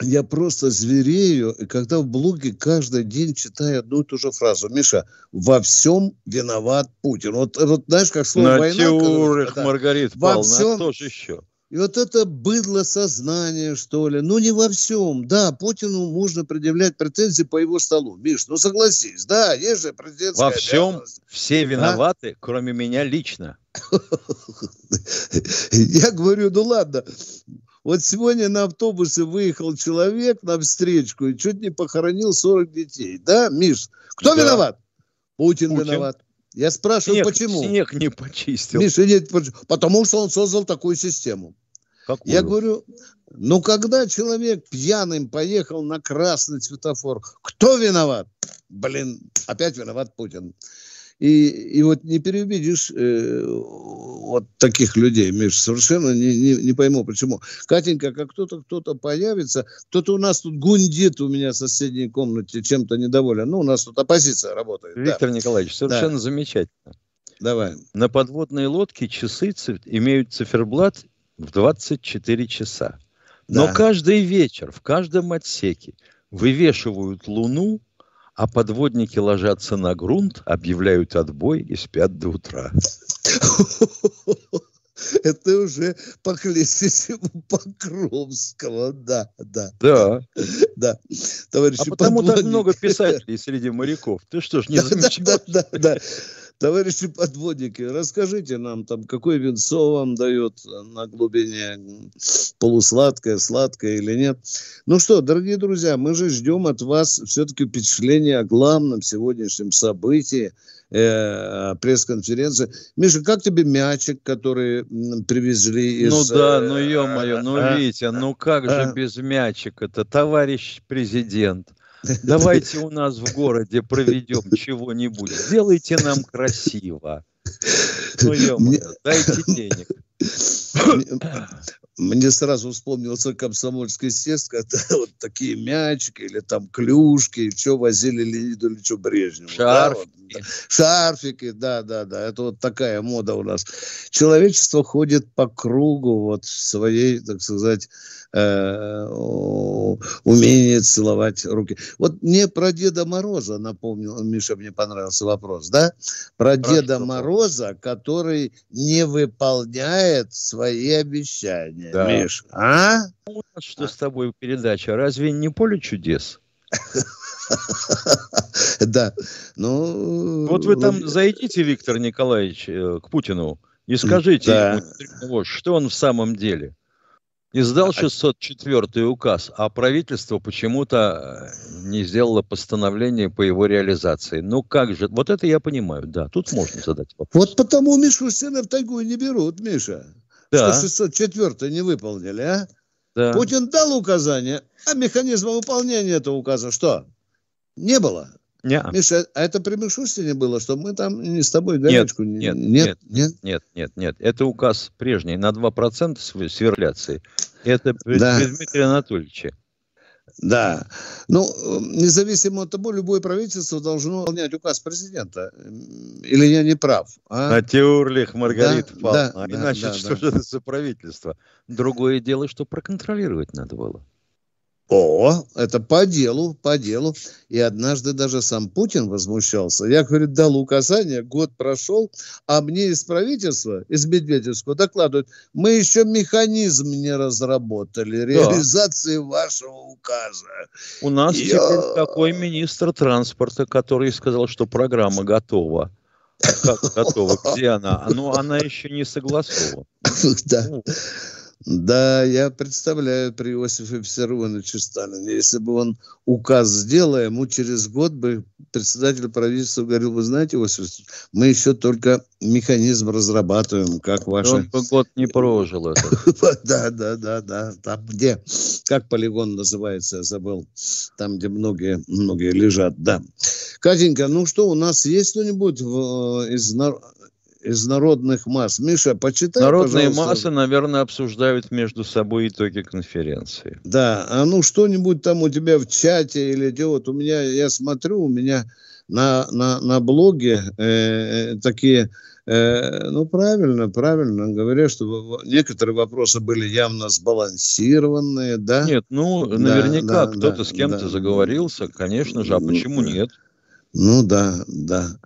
я просто зверею, когда в блоге каждый день читаю одну и ту же фразу. Миша, во всем виноват Путин. Вот, вот знаешь, как слово на война... Теорах, когда, Маргарит во Павловна, всем... кто же еще? И вот это быдло сознание, что ли, ну не во всем. Да, Путину можно предъявлять претензии по его столу. Миш, ну согласись, да, есть же президентская Во всем все виноваты, а? кроме меня лично. Я говорю, ну ладно, вот сегодня на автобусе выехал человек на встречку и чуть не похоронил 40 детей. Да, Миш? Кто да. виноват? Путин, Путин виноват. Я спрашиваю, снег, почему? Снег не почистил. Миша, нет, потому что он создал такую систему. Какую? Я говорю, ну когда человек пьяным поехал на красный светофор, кто виноват? Блин, опять виноват Путин. И, и вот не переубедишь э, вот таких людей, Миш, совершенно не, не, не пойму, почему. Катенька, как кто-то кто-то появится, кто-то у нас тут гундит у меня в соседней комнате, чем-то недоволен. Ну, у нас тут оппозиция работает. Виктор да. Николаевич, совершенно да. замечательно. Давай. На подводной лодке часы имеют циферблат в 24 часа. Но да. каждый вечер в каждом отсеке вывешивают Луну, а подводники ложатся на грунт, объявляют отбой и спят до утра. Это уже по классику Покровского, да, да. Да. Да. Товарищи а потому так много писателей среди моряков. Ты что ж не замечаешь? Да, да, да. Товарищи подводники, расскажите нам, там, какое винцо вам дает на глубине, полусладкое, сладкое или нет. Ну что, дорогие друзья, мы же ждем от вас все-таки впечатления о главном сегодняшнем событии, э, пресс-конференции. Миша, как тебе мячик, который привезли из... Ну да, ну ё-моё, ну а, Витя, ну как же а, без мячика-то, товарищ президент? Давайте у нас в городе проведем чего-нибудь. Сделайте нам красиво. Ну, ё дайте денег. Мне сразу вспомнился комсомольский съезд, когда вот такие мячики или там клюшки, что возили Леониду Ильичу Брежневу. Шарфики. Да, вот, Шарфики, да, да, да. Это вот такая мода у нас. Человечество ходит по кругу вот своей, так сказать, э, умение целовать руки. Вот мне про Деда Мороза напомнил, Миша, мне понравился вопрос, да? Про Хорошо. Деда Мороза, который не выполняет свои обещания, да. Миш. А? Что с тобой передача? Разве не поле чудес? Да. Ну... Вот вы там зайдите, Виктор Николаевич, э, к Путину И скажите ему, что он в самом деле. Издал 604 указ, а правительство почему-то э, не сделало постановление по его реализации. Ну как же, вот это я понимаю, да, тут можно задать вопрос. Вот потому Мишу Сына в тайгу не берут, Миша. Да. Что 604 не выполнили, а? Да. Путин дал указание, а механизма выполнения этого указа что? Не было. Не. Миша, а это при Мишустине было, что мы там не с тобой горячку... Нет, нет, нет, нет, нет, нет, Это указ прежний на 2% сверляции. Это да. Дмитрия Анатольевича. Да. Ну, независимо от того, любое правительство должно выполнять указ президента. Или я не прав? А? Натюрлих, Маргарита да, Павловна. Да, а иначе да, что да. же это за правительство? Другое дело, что проконтролировать надо было. О, это по делу, по делу. И однажды даже сам Путин возмущался. Я, говорит, дал указание, год прошел, а мне из правительства, из Медведевского докладывают, мы еще механизм не разработали реализации да. вашего указа. У нас Я... теперь такой министр транспорта, который сказал, что программа готова. Как готова? Где она? Ну, она еще не согласована. Да. Да, я представляю при Иосифе Виссарионовиче Сталине. Если бы он указ сделал, ему через год бы председатель правительства говорил, вы знаете, Иосиф мы еще только механизм разрабатываем, как ваши... Он бы год не прожил это. Да, да, да, да. Там где, как полигон называется, я забыл. Там, где многие, многие лежат, да. Катенька, ну что, у нас есть что-нибудь из из народных масс. Миша, почитай, Народные пожалуйста. массы, наверное, обсуждают между собой итоги конференции. Да, а ну что-нибудь там у тебя в чате или где вот у меня, я смотрю, у меня на, на, на блоге э, такие, э, ну правильно, правильно говорят, что некоторые вопросы были явно сбалансированные, да? Нет, ну да, наверняка да, кто-то да, с кем-то да. заговорился, конечно же, а почему нет? Ну да, да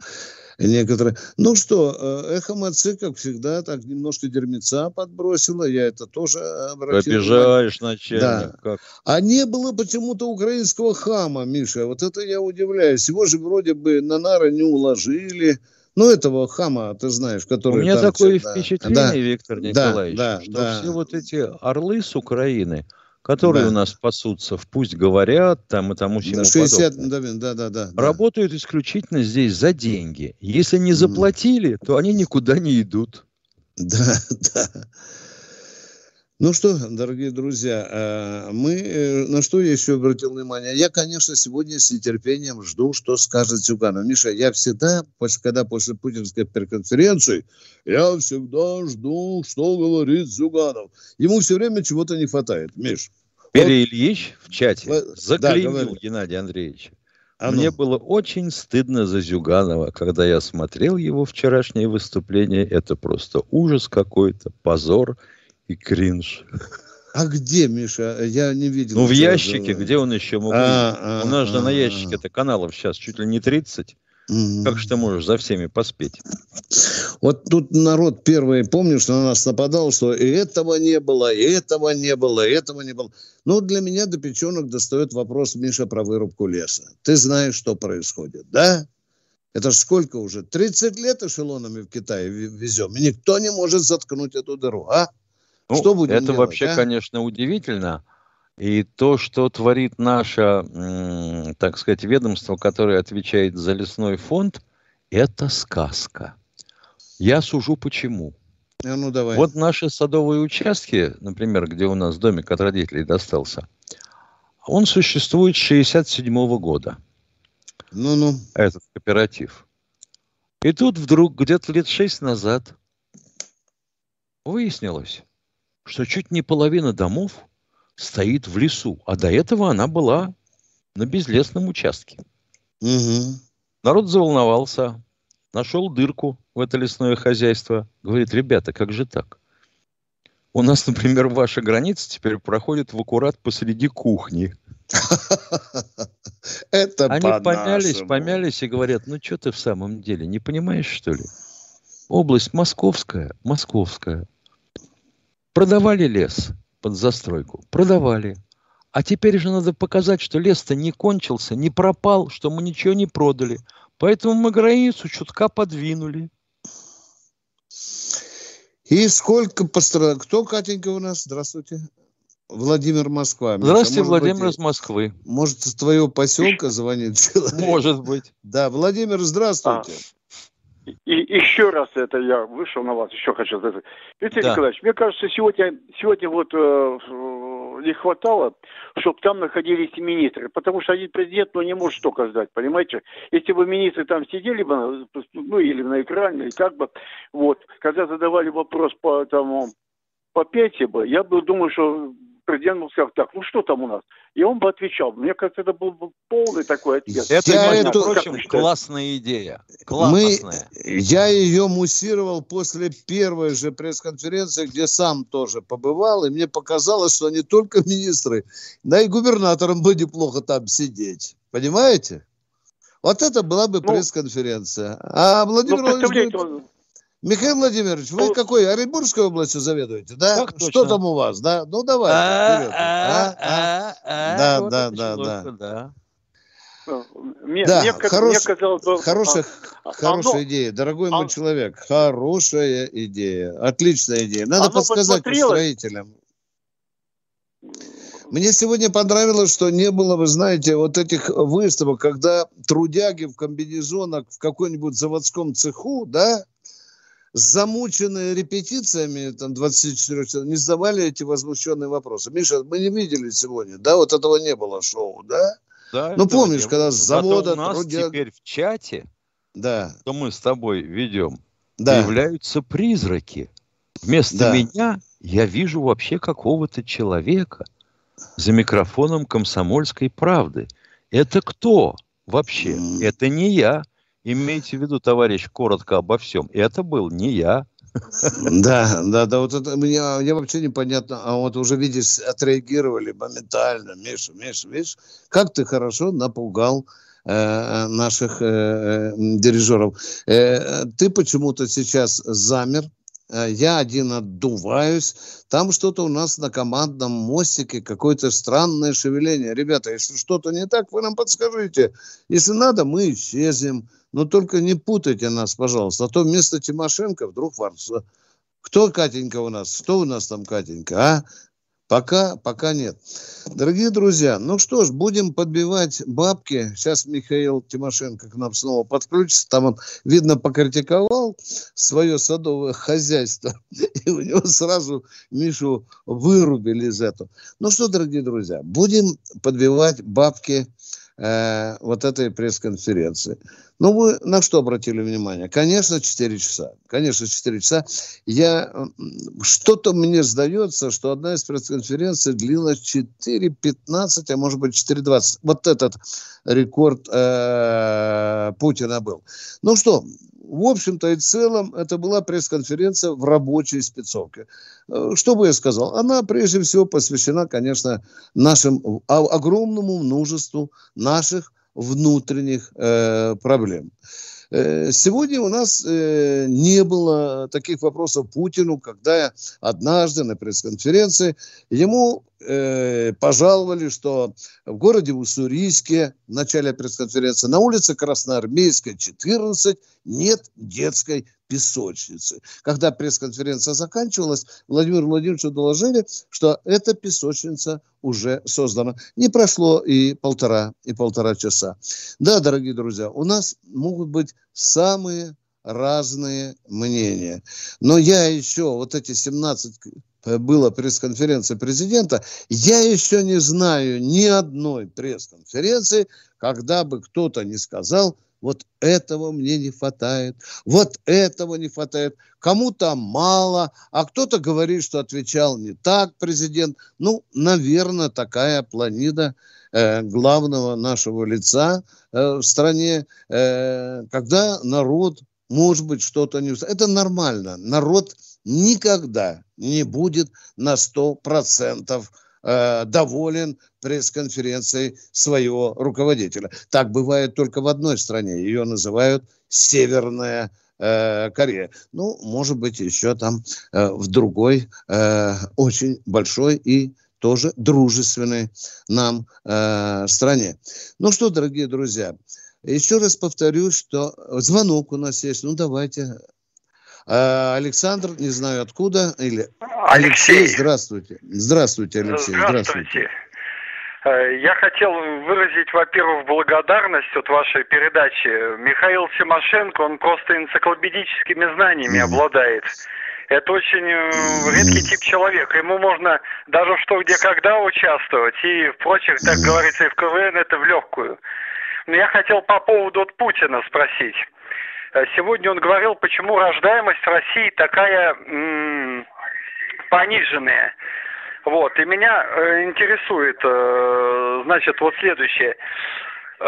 некоторые. Ну что, э, эхо Мацы, как всегда, так немножко дерьмеца подбросило. Я это тоже обратил. Обижаешь, начальник. Да. Как? А не было почему-то украинского хама, Миша. Вот это я удивляюсь. Его же вроде бы на нары не уложили. Ну, этого хама, ты знаешь, который... У меня такое всегда... впечатление, да. Виктор Николаевич, да, да, что да. все вот эти орлы с Украины, которые да. у нас пасутся в «Пусть говорят», там и тому всему 60, подобное, да, да, да, да, работают исключительно здесь за деньги. Если не заплатили, то они никуда не идут. Да, да. Ну что, дорогие друзья, э, мы э, на что я еще обратил внимание? Я, конечно, сегодня с нетерпением жду, что скажет Зюганов. Миша, я всегда, когда после путинской пресс-конференции, я всегда жду, что говорит Зюганов. Ему все время чего-то не хватает, Миш. Пере вот, Ильич в чате заклеймил да, Геннадия Андреевича. А ну. Мне было очень стыдно за Зюганова, когда я смотрел его вчерашнее выступление. Это просто ужас какой-то, позор и кринж. А где, Миша? Я не видел. Ну, в ящике, где он еще мог а, а, У нас же а, на ящике это каналов сейчас чуть ли не 30. Угу. Как же ты можешь за всеми поспеть? Вот тут народ первый, помнишь, на нас нападал, что и этого не было, и этого не было, и этого не было. Ну, для меня до печенок достает вопрос, Миша, про вырубку леса. Ты знаешь, что происходит, да? Это ж сколько уже? 30 лет эшелонами в Китае везем, и никто не может заткнуть эту дыру, а? Ну, что будем это делать, вообще, а? конечно, удивительно. И то, что творит наше, так сказать, ведомство, которое отвечает за лесной фонд, это сказка. Я сужу почему. А ну, давай. Вот наши садовые участки, например, где у нас домик от родителей достался, он существует с 67 года. Ну-ну. Этот кооператив. И тут вдруг где-то лет шесть назад выяснилось, что чуть не половина домов стоит в лесу, а до этого она была на безлесном участке. Угу. Народ заволновался, нашел дырку в это лесное хозяйство. Говорит, ребята, как же так? У нас, например, ваша граница теперь проходит в аккурат посреди кухни. Это Они помялись, помялись и говорят, ну что ты в самом деле, не понимаешь, что ли? Область московская, московская. Продавали лес под застройку? Продавали. А теперь же надо показать, что лес-то не кончился, не пропал, что мы ничего не продали. Поэтому мы границу чутка подвинули. И сколько пострадало? Кто, Катенька, у нас? Здравствуйте. Владимир Москва. Здравствуйте, Может Владимир быть, из Москвы. Может, с твоего поселка звонит человек? Может быть. Да, Владимир, здравствуйте. И еще раз это я вышел на вас, еще хочу сказать. Виктор да. Николаевич, мне кажется, сегодня, сегодня вот э, не хватало, чтобы там находились министры, потому что один президент, ну, не может столько сдать, понимаете? Если бы министры там сидели бы, ну, или на экране, или как бы, вот, когда задавали вопрос по тому, по пенсии бы, я бы думаю, что президент бы сказал, так, ну что там у нас? И он бы отвечал. Мне кажется, это был бы полный такой ответ. Это, я между эту... прочим, классная идея. Классная. Мы... Я ее муссировал после первой же пресс-конференции, где сам тоже побывал, и мне показалось, что не только министры, да и губернаторам бы неплохо там сидеть. Понимаете? Вот это была бы ну, пресс-конференция. А Владимир ну, Владимирович... Михаил Владимирович, вы ну, какой? Оренбургской областью заведуете, да? Так Что там у вас, да? Ну, давай. А, а, а, да, да, да, да. Мне, да, мне, хорош, мне казалось, хорошая, а, хорошая идея, дорогой мой человек, хорошая идея, отличная идея. Надо подсказать строителям. Мне сегодня понравилось, что не было, вы знаете, вот этих выставок, когда трудяги в комбинезонах в какой-нибудь заводском цеху, да, замученные репетициями, там, 24 не задавали эти возмущенные вопросы. Миша, мы не видели сегодня, да, вот этого не было шоу, да? Да, ну, помнишь, не когда с завода... У нас трудя... теперь в чате, да. что мы с тобой ведем, да. появляются призраки. Вместо да. меня я вижу вообще какого-то человека за микрофоном комсомольской правды. Это кто вообще? Mm. Это не я. Имейте в виду, товарищ, коротко обо всем. Это был не я. Да, да, да, вот это мне, вообще непонятно, а вот уже, видишь, отреагировали моментально. Миша, Миша, видишь, как ты хорошо напугал э, наших э, э дирижеров. Ты почему-то сейчас замер, я один отдуваюсь, там что-то у нас на командном мостике, какое-то странное шевеление. Ребята, если что-то не так, вы нам подскажите. Если надо, мы исчезнем. Но только не путайте нас, пожалуйста. А то вместо Тимошенко вдруг Варса. Кто Катенька у нас? Что у нас там Катенька, а? Пока, пока нет. Дорогие друзья, ну что ж, будем подбивать бабки. Сейчас Михаил Тимошенко к нам снова подключится. Там он, видно, покритиковал свое садовое хозяйство. И у него сразу Мишу вырубили из этого. Ну что, дорогие друзья, будем подбивать бабки э, вот этой пресс-конференции. Ну, вы на что обратили внимание? Конечно, 4 часа. Конечно, 4 часа. Я... Что-то мне сдается, что одна из пресс-конференций длилась 4.15, а может быть 4.20. Вот этот рекорд э, Путина был. Ну что, в общем-то и целом, это была пресс-конференция в рабочей спецовке. Э, что бы я сказал? Она прежде всего посвящена, конечно, нашим огромному множеству наших внутренних э, проблем. Э, сегодня у нас э, не было таких вопросов Путину, когда однажды на пресс-конференции ему э, пожаловали, что в городе Уссурийске в начале пресс-конференции на улице Красноармейской, 14, нет детской песочницы. Когда пресс-конференция заканчивалась, Владимир Владимировичу доложили, что эта песочница уже создана. Не прошло и полтора, и полтора часа. Да, дорогие друзья, у нас могут быть самые разные мнения. Но я еще, вот эти 17 э, было пресс-конференция президента, я еще не знаю ни одной пресс-конференции, когда бы кто-то не сказал, вот этого мне не хватает, вот этого не хватает. Кому-то мало, а кто-то говорит, что отвечал не так президент. Ну, наверное, такая планида э, главного нашего лица э, в стране, э, когда народ, может быть, что-то не... Это нормально. Народ никогда не будет на 100% э, доволен пресс-конференцией своего руководителя. Так бывает только в одной стране. Ее называют Северная э, Корея. Ну, может быть, еще там э, в другой э, очень большой и тоже дружественной нам э, стране. Ну что, дорогие друзья, еще раз повторюсь, что звонок у нас есть. Ну, давайте Александр, не знаю откуда, или Алексей. Алексей здравствуйте. Здравствуйте, Алексей. Здравствуйте. Я хотел выразить, во-первых, благодарность от вашей передачи. Михаил Тимошенко, он просто энциклопедическими знаниями mm обладает. Это очень э, редкий тип человека. Ему можно даже что, где, когда участвовать. И в прочих, так говорится, и в КВН это в легкую. Но я хотел по поводу от Путина спросить. Э, сегодня он говорил, почему рождаемость России такая м- пониженная. Вот, и меня э, интересует, э, значит, вот следующее. Э,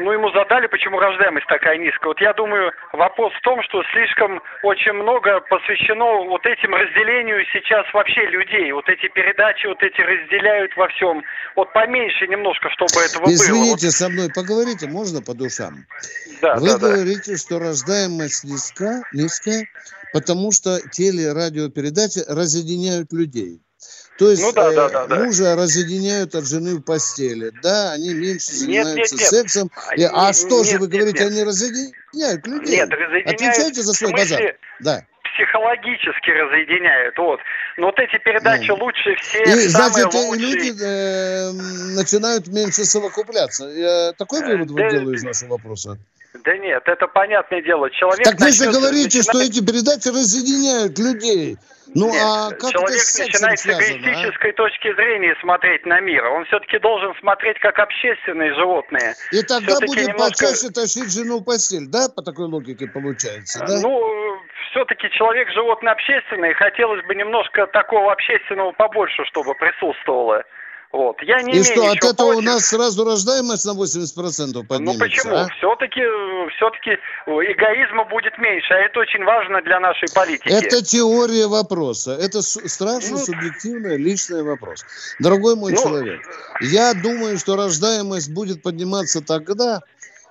ну, ему задали, почему рождаемость такая низкая. Вот я думаю, вопрос в том, что слишком очень много посвящено вот этим разделению сейчас вообще людей. Вот эти передачи, вот эти разделяют во всем. Вот поменьше немножко, чтобы этого Извините, было. Извините, со мной поговорите, можно по душам? Да, Вы да, говорите, да. что рождаемость низка, низкая, потому что телерадиопередачи разъединяют людей. То есть ну, да, э, да, да, да. мужа разъединяют от жены в постели. Да, они меньше занимаются нет, нет, сексом. нет. а что нет, же вы нет, говорите, нет. они разъединяют людей? Нет, разъединяют Отвечайте за свой смысле, базар. Да. Психологически разъединяют, вот. Но вот эти передачи Ну. лучше всех, И, значит, и лучшие. люди э, начинают меньше совокупляться. Я такой вывод да, вот делаю из нашего вопроса. Да нет, это понятное дело. Человек Так вы же говорите, начинает- что эти передачи разъединяют людей. Ну Нет, а как человек это начинает с а? эгоистической точки зрения смотреть на мир. Он все-таки должен смотреть как общественные животные. И тогда будет немножко- почаще тащить жену в постель, да? По такой логике получается, да? Ну, все-таки человек животное общественное, и хотелось бы немножко такого общественного побольше, чтобы присутствовало. Вот. Я не И что, от этого у против. нас сразу рождаемость на 80% поднимется, Ну почему? а? Все-таки, все-таки эгоизма будет меньше, а это очень важно для нашей политики. Это теория вопроса. Это страшно Ну, субъективный личный вопрос. Дорогой мой Ну, человек, я думаю, что рождаемость будет подниматься тогда,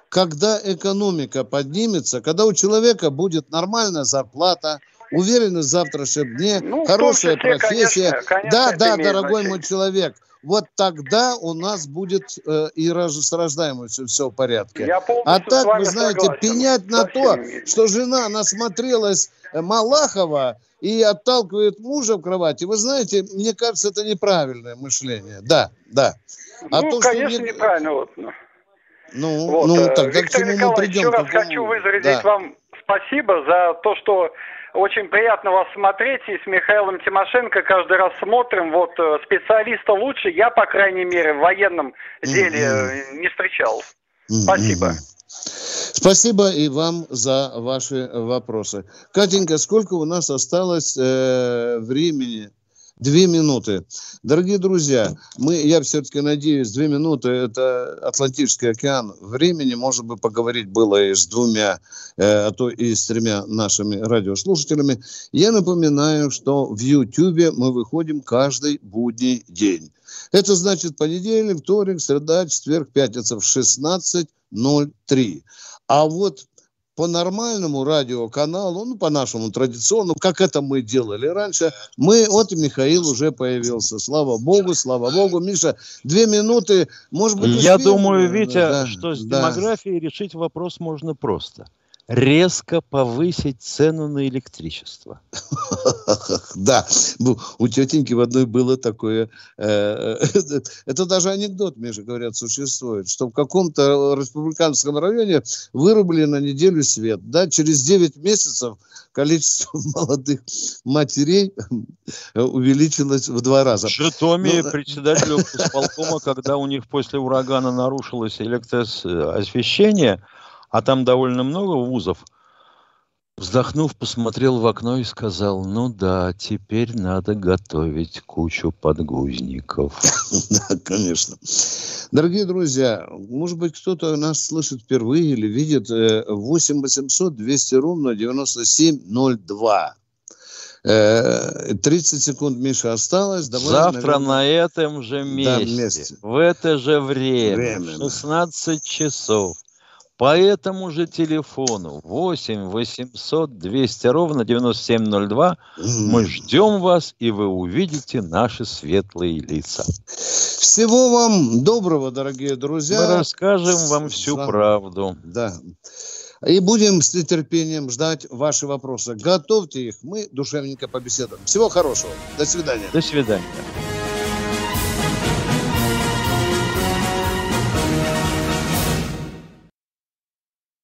когда экономика поднимется, когда у человека будет нормальная зарплата, уверенность в завтрашнем дне, Ну, хорошая числе, профессия. конечно, конечно, да, да, дорогой значение. мой человек. Вот тогда у нас будет э, и рож- с рождаемостью все в порядке. Я А так, вы знаете, согласен. пенять на то, что жена насмотрелась э, Малахова и отталкивает мужа в кровати, вы знаете, мне кажется, это неправильное мышление. Да, да. А ну, то, что конечно, мне- неправильно. Вот. ну. Ну, Вот, ну э, тогда к Виктор чему мы Николаевич, придем? еще раз Какому- хочу выразить Да. вам спасибо за то, что очень приятно вас смотреть, и с Михаилом Тимошенко каждый раз смотрим. Вот э, специалиста лучше я, по крайней мере, в военном деле э, не встречал. Спасибо. Спасибо и вам за ваши вопросы. Катенька, сколько у нас осталось э, времени? Две минуты. Дорогие друзья, мы, я все-таки надеюсь, две минуты – это Атлантический океан. Времени, может быть, поговорить было и с двумя, э, а то и с тремя нашими радиослушателями. Я напоминаю, что в Ютьюбе мы выходим каждый будний день. Это значит понедельник, вторник, среда, четверг, пятница в 16.03. А вот по нормальному радиоканалу, ну, по нашему традиционному, как это мы делали раньше, мы, вот и Михаил уже появился. Слава Богу, слава Богу. Миша, две минуты, может быть, Я успеем? думаю, Витя, Да, что с да. демографией решить вопрос можно просто. Резко повысить цену на электричество. Да, бу- у тетеньки в одной было такое, э, это даже анекдот, Миша, говорят, существует, что в каком-то республиканском районе вырубили на неделю свет, да, через 9 месяцев количество молодых матерей увеличилось в два раза. В Житомире Ну, председателю исполкома, когда у них после урагана нарушилось электроосвещение, а там довольно много вузов, вздохнув, посмотрел в окно и сказал, ну да, теперь надо готовить кучу подгузников. Да, конечно. Дорогие друзья, может быть, кто-то нас слышит впервые или видит э, 8 800 200 ровно 9702. Э, 30 секунд, Миша, осталось. Давай, Завтра наверное, на этом же месте, месте. в это же время, Время, в да. 16 часов, по этому же телефону 8 800 200 ровно 9702 мы ждем вас, и вы увидите наши светлые лица. Всего вам доброго, дорогие друзья. Мы расскажем вам всю За- правду. Да. И будем с нетерпением ждать ваши вопросы. Готовьте их, мы душевненько побеседуем. Всего хорошего. До свидания. До свидания.